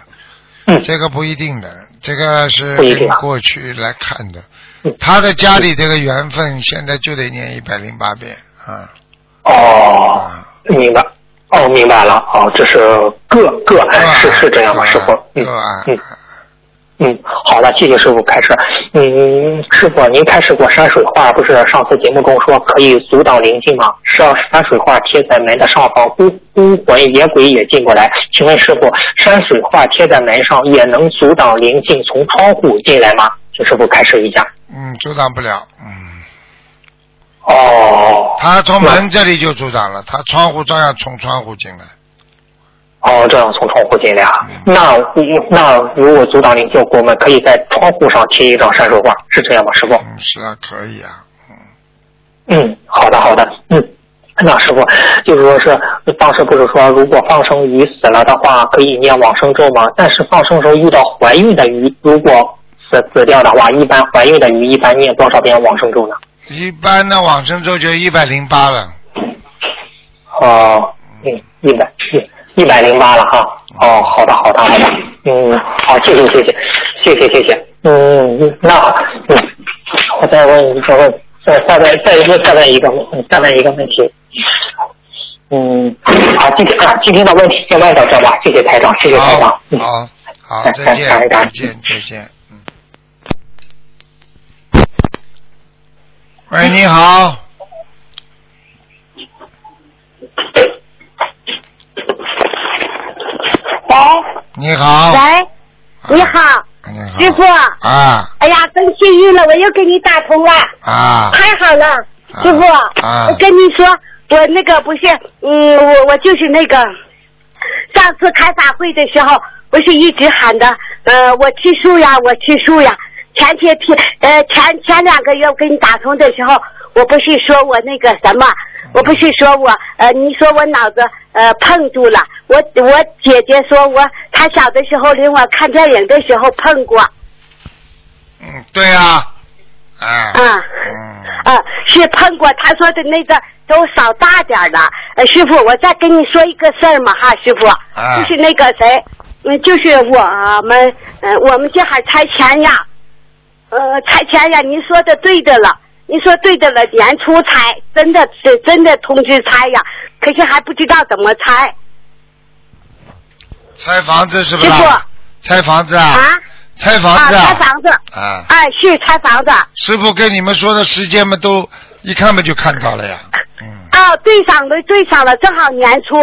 嗯，这个不一定的，这个是过去来看的。嗯他的家里这个缘分，现在就得念一百零八遍啊。哦，明白。哦，明白了。哦，这是个个案，是是这样吗，师傅？嗯嗯嗯，好的，谢谢师傅开示。嗯，师傅，您开示过山水画，不是上次节目中说可以阻挡灵性吗？是要山水画贴在门的上方，孤孤魂野鬼也进不来。请问师傅，山水画贴在门上也能阻挡灵性从窗户进来吗？请师傅开示一下。嗯，阻挡不了。嗯。哦。他从门这里就阻挡了，他窗户照样从窗户进来。哦，这样从窗户进来啊？那那如果阻挡灵性，我们可以在窗户上贴一张山水画，是这样吗，师傅？嗯，是啊，可以啊。嗯，好的好的，嗯。那师傅就是说是当时不是说，如果放生鱼死了的话，可以念往生咒吗？但是放生时候遇到怀孕的鱼，如果死死掉的话，一般怀孕的鱼一般念多少遍往生咒呢？一般的往生咒就一百零八了。哦，嗯，一百一百零八了哈。哦，好的，好的，好的。嗯，好，谢谢，谢谢，谢谢，谢谢。嗯，嗯那嗯，我再问一个问，再再问再一个再问一个问再问一个问题。嗯，好，今天啊，今天的问题先问到这吧，谢谢台长，谢谢台长。嗯，好，再见，再见，再见。嗯。喂，你好。喂，你好。喂，你好，师傅。啊哎呀，真幸运了，我又给你打通了，啊太好了，师傅。啊我跟你说，我那个不是，嗯，我我就是那个，上次开法会的时候，不是一直喊的，呃，我吃素呀，我吃素呀。前些天，呃，前前两个月我给你打通的时候，我不是说我那个什么，我不是说我，呃，你说我脑子呃碰住了，我我姐姐说我，她小的时候领我看电影的时候碰过，嗯，对啊。啊。啊，呃，是碰过，他说的那个都少大点儿的。呃，师傅，我再跟你说一个事儿嘛哈，师傅，啊。就是那个谁，嗯，就是我们，嗯、我们这还拆迁呀，呃，拆迁呀，您说的对的了，您说对的了，年初拆，真的是真的通知拆呀，可是还不知道怎么拆。拆房子是不师是？傅拆房子啊？啊，拆房子啊，拆房子，啊。哎，是拆房子。师傅跟你们说的时间嘛，都一看嘛就看到了呀。哦，对上了，对上了，正好年初。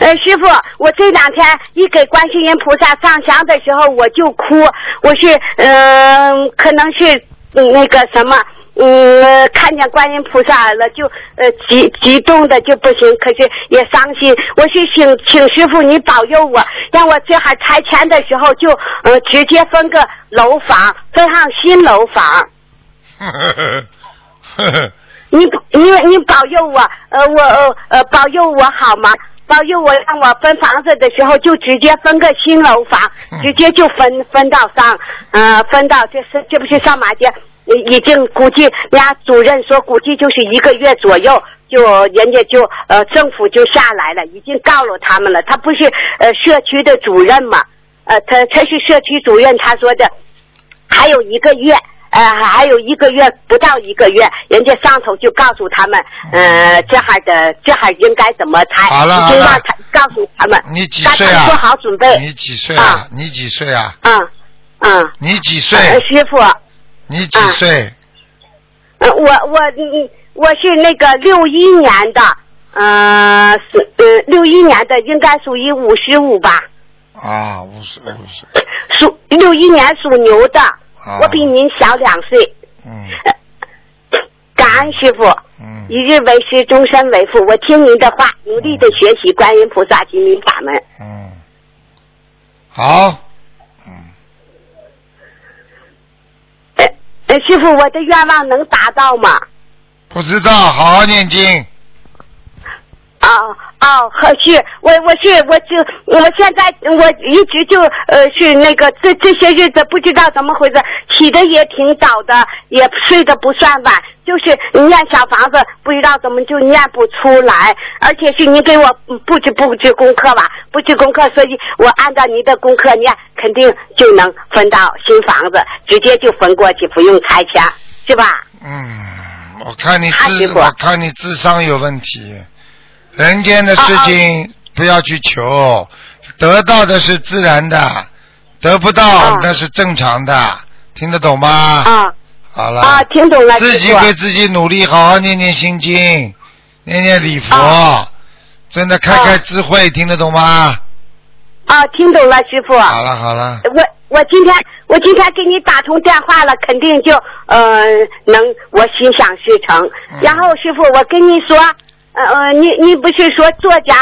呃，师傅，我这两天一给观世音菩萨上香的时候，我就哭，我是嗯、呃可能是、嗯那个什么。嗯，看见观音菩萨了，就呃激激动的就不行，可是也伤心。我是请请师傅你保佑我，让我这还拆迁的时候就呃直接分个楼房，分上新楼房。[laughs] 你你你保佑我，呃，我呃呃保佑我好吗？保佑我，让我分房子的时候就直接分个新楼房，直接就分分到上，呃，分到这是这不是上马街，已经估计人家主任说估计就是一个月左右，就人家就呃政府就下来了，已经告了他们了。他不是呃社区的主任嘛，呃，他他是社区主任，他说的还有一个月。呃，还有一个月不到一个月，人家上头就告诉他们，呃，这还的这还应该怎么拆，好了已经让他告诉他们，你几岁啊？做好准备。你几岁啊？你几岁啊？嗯嗯。你几岁？呃师傅，你几岁？呃，我我嗯我是那个六一年的，呃是呃六一年的，应该属于五十五吧，啊，五十五十。属六一年属牛的，啊我比您小两岁。嗯。[laughs] 感恩师傅。嗯。一日为师，终身为父。我听您的话，努力的学习观音菩萨及您法门。嗯。好。呃，师傅，我的愿望能达到吗？不知道，好好念经。哦哦，合适。我我是我就我现在我一直就呃是那个这这些日子不知道怎么回事，起的也挺早的，也睡得不算晚，就是念小房子不知道怎么就念不出来，而且是你给我布置布置功课吧，布置功课，所以我按照你的功课念，肯定就能分到新房子，直接就分过去，不用拆迁，是吧？嗯我看你智，我看你智商有问题。人间的事情不要去求，得到的是自然的，得不到那是正常的，听得懂吗？啊。好了。啊，听懂了。自己给自己努力，好好念念心经，念念礼佛，啊真的开开智慧，听得懂吗？啊，听懂了，师傅。好了好了，我我今天我今天给你打通电话了，肯定就呃能我心想事成。嗯然后师傅，我跟你说，呃呃，你你不是说作家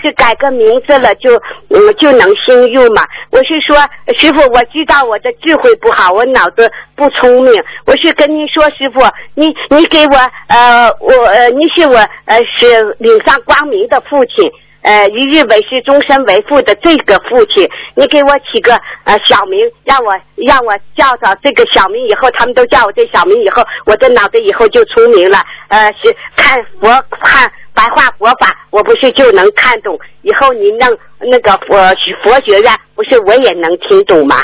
是改个名字了就嗯就能幸运吗？我是说师傅，我知道我的智慧不好，我脑子不聪明。我是跟您说，师傅，你你给我呃我呃你是我呃是领上光明的父亲。呃，一日为师，终身为父的这个父亲，你给我起个呃小名，让我让我叫着这个小名以后，他们都叫我这小名以后，我的脑子以后就出名了。呃，是看佛看白话佛法，我不是就能看懂？以后你弄那个佛佛学院，不是我也能听懂吗？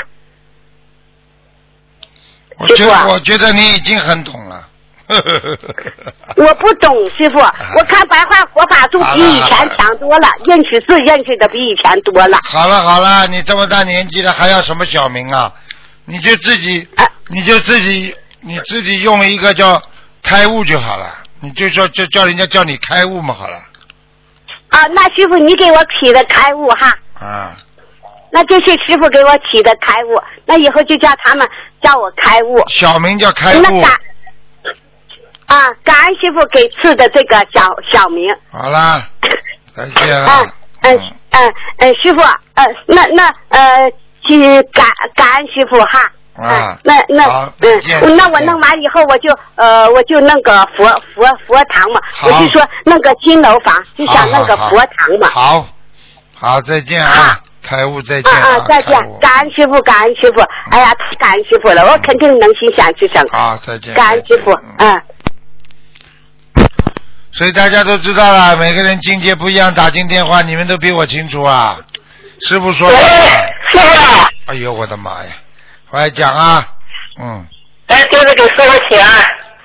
我觉得我觉得你已经很懂了。[laughs] 我不懂，师傅，我看白话佛法书比以前强多了，认识字认识的比以前多了。好了好了，你这么大年纪了，还要什么小名啊？你就自己，你就自己，你自己用一个叫开悟就好了。你就说就叫人家叫你开悟嘛，好了。啊，那师傅你给我起的开悟哈，啊，那这是师傅给我起的开悟，那以后就叫他们叫我开悟。小名叫开悟。那感啊，感恩师傅给赐的这个小小名。好啦，[laughs] 再见啊了。嗯嗯嗯，师傅，呃，那那呃，去感感恩师傅哈。啊，那那嗯，那我弄完以后，我就呃，我就弄个佛佛佛堂嘛，好我是说弄个金楼房，就想弄个佛堂嘛。好，好，再见啊，开悟再见啊啊，再见，感恩师傅，感恩师傅，哎呀，太感恩师傅了，我肯定能心想事成。好，再见。感恩师傅，嗯。所以大家都知道了，每个人境界不一样，打进电话你们都比我清楚啊。师傅说了。师傅。哎呦我的妈呀！快讲啊，嗯，哎，就是给师傅请啊，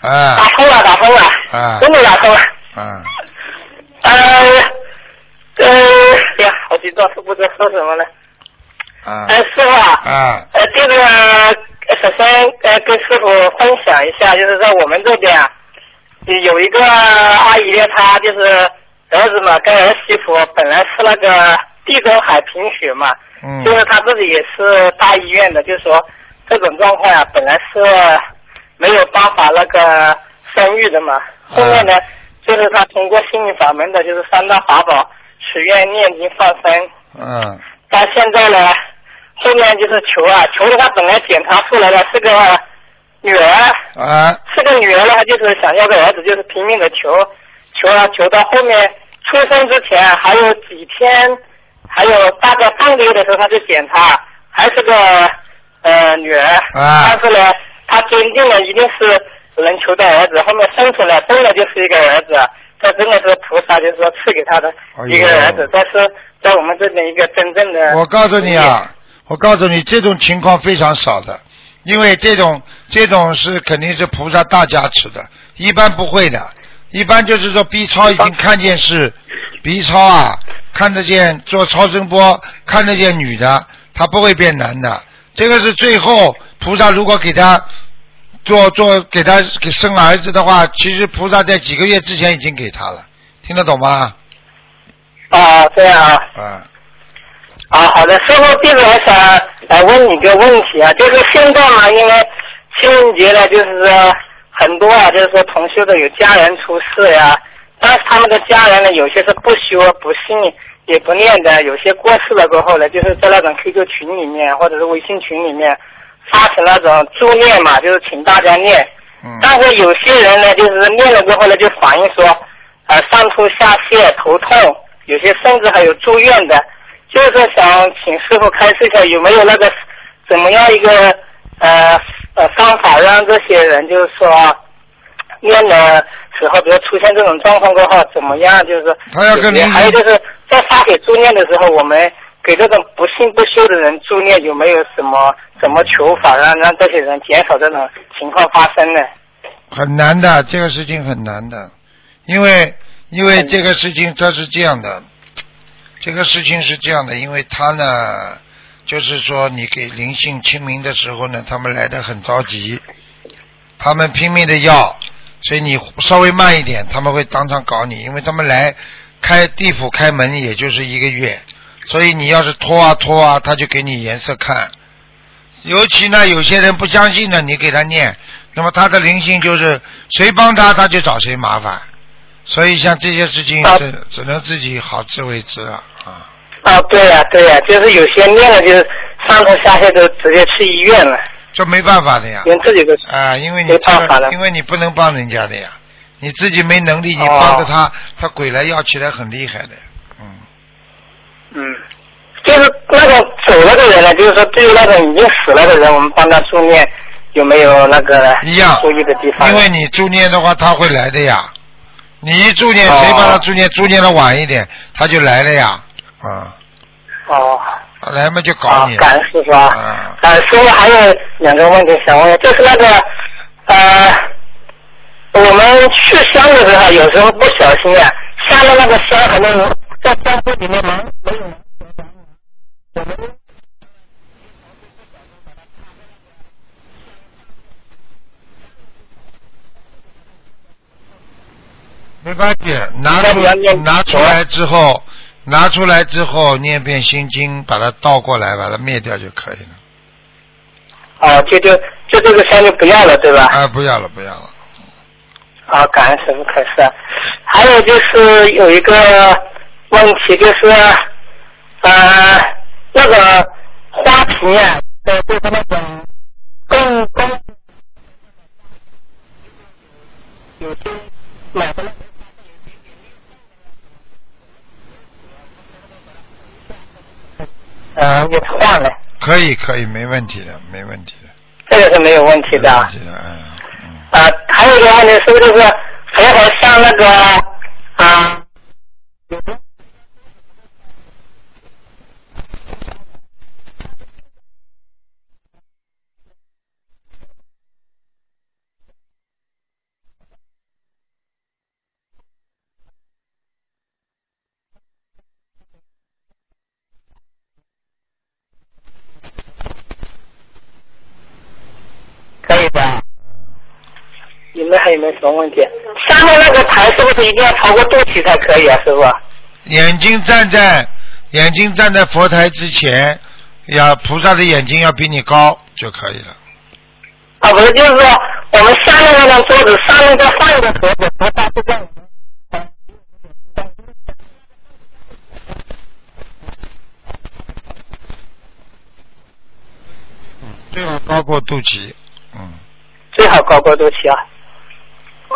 哎打通了，打通了，啊真的打通了。嗯，呃，呃，哎呀，好激动，都不知道说什么了。啊哎，师傅啊，啊呃，这个呃首先呃跟师傅分享一下，就是在我们这边啊，有一个阿姨呢，她就是儿子嘛跟儿媳妇本来是那个地中海贫血嘛，嗯就是她自己也是大医院的，就是说这种状况呀、本来是没有办法那个生育的嘛。后面呢，就是他通过心灵法门的，就是三大法宝，许愿、念经、放生，嗯到现在呢，后面就是求啊，求了他本来检查出来了是个女儿，啊。是个女儿的话就是想要个儿子，就是拼命的求，求啊求到后面出生之前还有几天，还有大概半个月的时候，他就检查还是个呃女儿，啊。但是呢，他坚定了一定是能求到儿子，后面生出来真的就是一个儿子，这真的是菩萨就是说赐给他的一个儿子，这是在我们这边一个真正的。我告诉你啊，我告诉你，这种情况非常少的，因为这种这种是肯定是菩萨大加持的，一般不会的，一般就是说 B 超已经看见是 B 超啊，看得见做超声波看得见女的，她不会变男的，这个是最后菩萨如果给他做做给他给生儿子的话，其实菩萨在几个月之前已经给他了，听得懂吗？啊，这样啊。啊。啊，好的，师傅，弟子我想来问你个问题啊，就是现在嘛，因为清明节呢，就是说很多啊，就是说同修的有家人出事呀，但是他们的家人呢，有些是不修、不信、也不念的，有些过世了过后呢，就是在那种 QQ 群里面或者是微信群里面发成那种助念嘛，就是请大家念。但是有些人呢，就是念了之后呢，就反映说，呃，上吐下泻、头痛，有些甚至还有住院的。就是说想请师傅开示一下，有没有那个怎么样一个呃呃方法，让这些人就是说念的时候，比如出现这种状况过后，怎么样？就是说，他要跟你还有就是在发给助念的时候，我们给这种不信不修的人助念，有没有什么怎么求法，让让这些人减少这种情况发生呢？很难的，这个事情很难的，因为因为这个事情它是这样的，这个事情是这样的，因为他呢，就是说你给灵性清明的时候呢，他们来的很着急，他们拼命的要，所以你稍微慢一点，他们会当场搞你，因为他们来开地府开门也就是一个月，所以你要是拖啊拖啊，他就给你颜色看。尤其呢，有些人不相信呢，你给他念，那么他的灵性就是谁帮他，他就找谁麻烦。所以像这些事情只只能自己好自为之了啊。啊，对呀、对呀、就是有些念了就是上吐下泻都直接去医院了。这没办法的呀。连自己都啊，因为你没办法了，因为你不能帮人家的呀，你自己没能力，你哦帮着他，他鬼来要起来很厉害的。嗯，嗯就是那种走了的人呢，就是说对于那种已经死了的人，我们帮他助念，有没有那个一样注意的地方？因为你助念的话，他会来的呀。你一助念，哦谁帮他助念？助念的晚一点，他就来了呀。啊，哦，来嘛就搞你。啊感恩师傅啊。啊，呃，师傅还有两个问题想问，就是那个呃，我们去香的时候，有时候不小心啊，下了那个香，可能在香灰里面没没有。没关系，拿出拿出来之后，拿出来之后念遍心经，把它倒过来，把它灭掉就可以了。哦，就就就这个香就不要了，对吧？啊，不要了，不要了。啊，感恩师傅开示。还有就是有一个问题，就是呃那个花瓶啊，呃就是那种更更有些买的那呃，给它换了，可以，可以，没问题的，没问题的。这个是没有问题的。没问题的，嗯。啊，还有一个问题，是不是就是佛好像那个啊？可以的。你们还有没什么问题？下面那个台是不是一定要超过肚脐才可以啊，师傅？眼睛站在眼睛站在佛台之前，要菩萨的眼睛要比你高就可以了。啊，不是，就是说我们下面那张桌子上面再放一个盒子，菩萨是这样。最好高过肚脐，嗯。最好高过肚脐啊。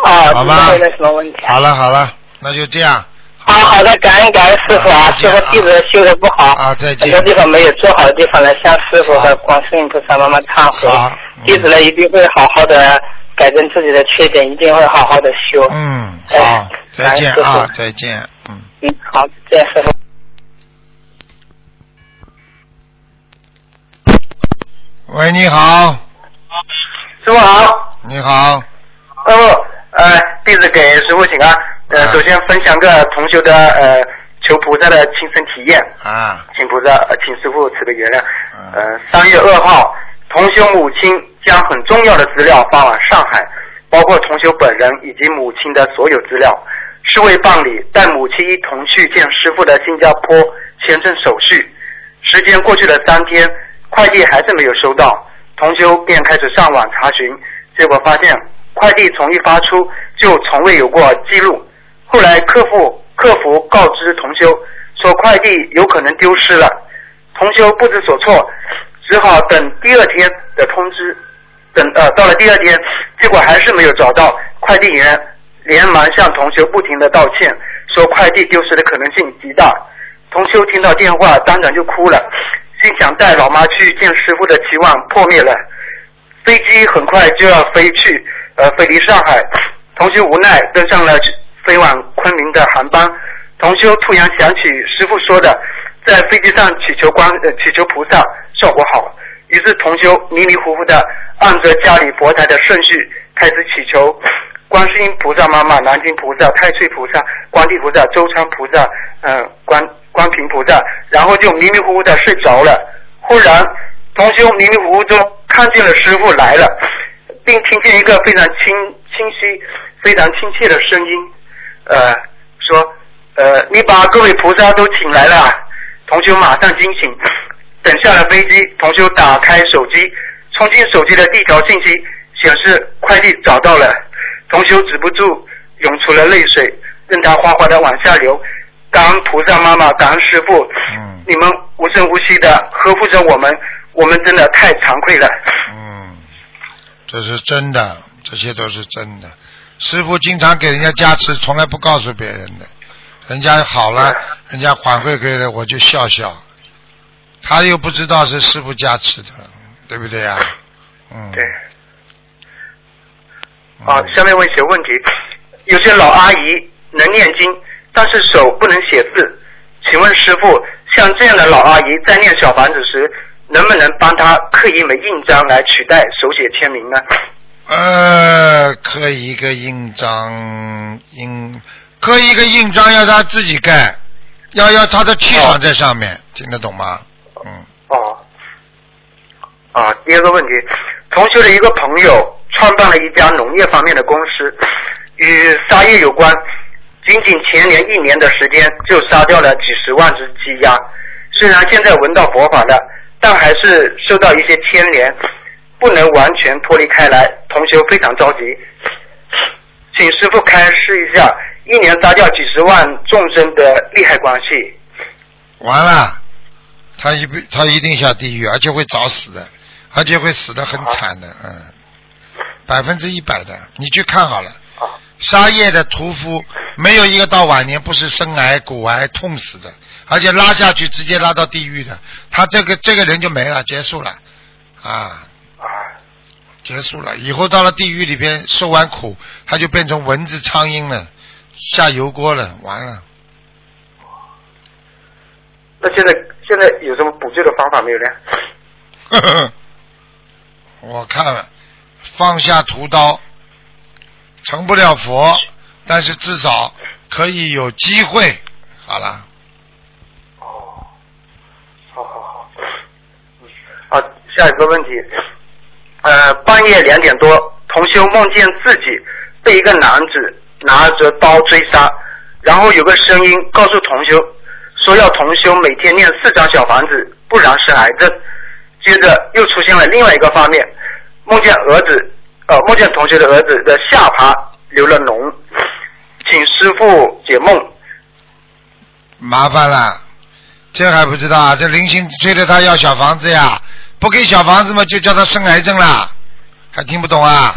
啊，好吧没什么问题。好了好了，那就这样。啊，好的，感恩感恩师傅啊，师傅弟子修的不好，啊，再见。很多地方没有做好的地方呢，向师傅和观世音菩萨妈妈忏悔。弟子呢一定会好好的改正自己的缺点，一定会好好的修。嗯，哎好，再见啊，再见，嗯。嗯，好，再见师傅。喂，你好，师傅好，你好，师傅，呃，弟子给师傅请安。呃，首先分享个同修的呃求菩萨的亲身体验，啊，请菩萨，呃请师傅慈悲原谅。呃，三月二号，同修母亲将很重要的资料发往上海，包括同修本人以及母亲的所有资料，是为办理带母亲一同去见师傅的新加坡签证手续。时间过去了三天，快递还是没有收到，同修便开始上网查询，结果发现快递从一发出就从未有过记录。后来客服客服告知同修说快递有可能丢失了，同修不知所措，只好等第二天的通知。等呃到了第二天，结果还是没有找到快递员，连忙向同修不停的道歉，说快递丢失的可能性极大。同修听到电话当场就哭了，心想带老妈去见师傅的期望破灭了。飞机很快就要飞去呃飞离上海，同修无奈登上了飞往昆明的航班。同修突然想起师傅说的，在飞机上祈求观呃祈求菩萨效果好，于是同修迷迷糊糊的按着家里佛台的顺序开始祈求。观世音菩萨妈妈、南京菩萨、太岁菩萨、观地菩萨、周昌菩萨、嗯、观观平菩萨，然后就迷迷糊糊的睡着了。忽然，同修迷迷糊糊中看见了师傅来了，并听见一个非常清清晰、非常亲切的声音，呃，说，呃，你把各位菩萨都请来了啊。同修马上惊醒，等下了飞机，同修打开手机，冲进手机的第一条信息显示快递找到了。同修止不住涌出了泪水，任它哗哗的往下流。感恩菩萨妈妈，感恩师傅，你们无声无息的呵护着我们，我们真的太惭愧了。这是真的，这些都是真的。师傅经常给人家加持，从来不告诉别人的。人家好了，人家反馈给了我就笑笑，他又不知道是师傅加持的，对不对呀、嗯。对。啊，下面问一些问题。有些老阿姨能念经，但是手不能写字，请问师傅，像这样的老阿姨在念小房子时，能不能帮他刻一枚印章来取代手写签名呢？呃，刻一个印章，印刻一个印章要他自己盖，要要他的气场在上面，听得懂吗？嗯。哦。啊，第二个问题，同学的一个朋友创办了一家农业方面的公司，与杀业有关，仅仅前年一年的时间就杀掉了几十万只鸡鸭。虽然现在闻到佛法了，但还是受到一些牵连，不能完全脱离开来。同学非常着急，请师傅开示一下，一年杀掉几十万众生的利害关系。完了，他一不他一定下地狱，而且会早死的，而且会死的很惨的，嗯，百分之一百的，你去看好了。沙业的屠夫没有一个到晚年不是生癌、骨癌痛死的，而且拉下去直接拉到地狱的，他这个这个人就没了，结束了，啊，结束了，以后到了地狱里边受完苦，他就变成蚊子、苍蝇了，下油锅了，完了。那现在现在有什么补救的方法没有呢？[laughs] 我看了，放下屠刀，成不了佛，但是至少可以有机会。好了，好好好，好，下一个问题，呃，半夜两点多，同修梦见自己被一个男子拿着刀追杀，然后有个声音告诉同修，说要同修每天念四张小房子，不然是癌症。接着又出现了另外一个画面，梦见儿子，呃，梦见同学的儿子的下巴流了脓，请师傅解梦。麻烦了，这还不知道啊？这灵性追着他要小房子呀，不给小房子嘛，就叫他生癌症了，还听不懂啊？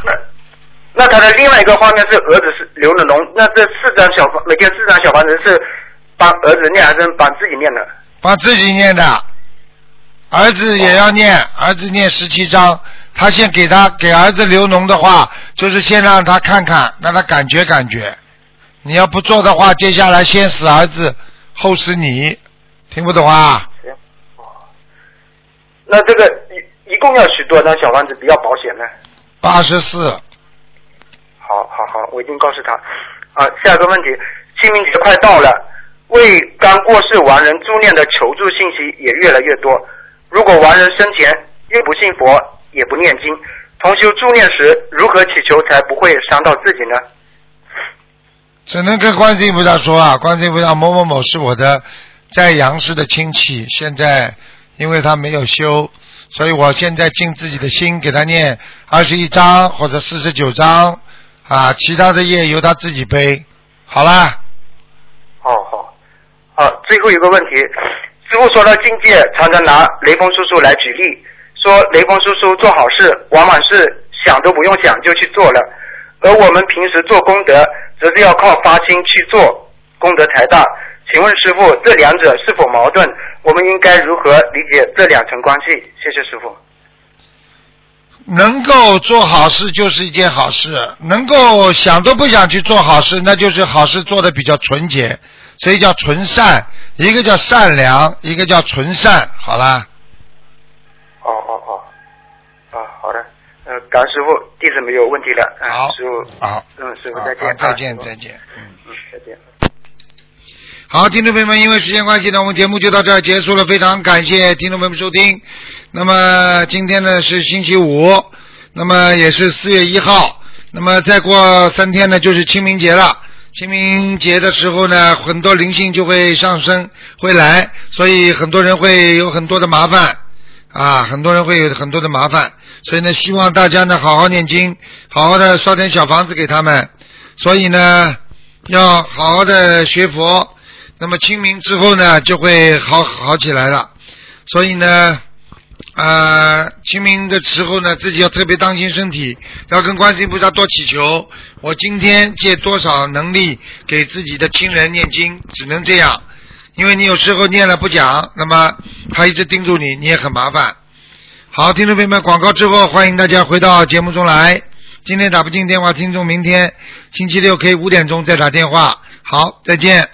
那他的另外一个画面是儿子是流了脓，那这四张小房每天四张小房子是帮儿子念还是帮自己念的？帮自己念的，儿子也要念，儿子念十七章。他先给他给儿子留脓的话，就是先让他看看，让他感觉感觉。你要不做的话，接下来先死儿子，后死你，听不懂啊？那这个一一共要许多张小房子比较保险呢？八十四，好好好，我一定告诉他。啊，下一个问题，清明节快到了，为刚过世亡人助念的求助信息也越来越多。如果亡人生前又不信佛，也不念经，同修助念时如何祈求才不会伤到自己呢？只能跟观世音菩萨说啊，观世音菩萨某某某是我的在阳世的亲戚，现在因为他没有修，所以我现在尽自己的心给他念二十一章或者四十九章啊，其他的业由他自己背。好啦，好好，好，最后一个问题，师傅说到境界，常常拿雷锋叔叔来举例，说雷锋叔叔做好事，往往是想都不用想就去做了，而我们平时做功德，则是要靠发心去做，功德才大。请问师傅，这两者是否矛盾？我们应该如何理解这两层关系？谢谢师傅。能够做好事就是一件好事，能够想都不想去做好事，那就是好事做的比较纯洁，所以叫纯善。一个叫善良，一个叫纯善。好啦，的，呃，感恩师傅，弟子没有问题了。啊好，师傅，好，嗯，师傅再见，再见再见嗯嗯，再见。好，听众朋友们，因为时间关系呢，我们节目就到这儿结束了。非常感谢听众朋友们收听。那么今天呢是星期五，那么也是四月一号。那么再过三天呢就是清明节了。清明节的时候呢，很多灵性就会上升，会来，所以很多人会有很多的麻烦啊，很多人会有很多的麻烦。所以呢，希望大家呢好好念经，好好的烧点小房子给他们。所以呢，要好好的学佛。那么清明之后呢，就会好好起来了。所以呢，呃，清明的时候呢，自己要特别当心身体，要跟观世音菩萨多祈求。我今天借多少能力给自己的亲人念经，只能这样。因为你有时候念了不讲，那么他一直盯住你，你也很麻烦。好，听众朋友们，广告之后，欢迎大家回到节目中来。今天打不进电话，听众明天星期六可以五点钟再打电话。好，再见。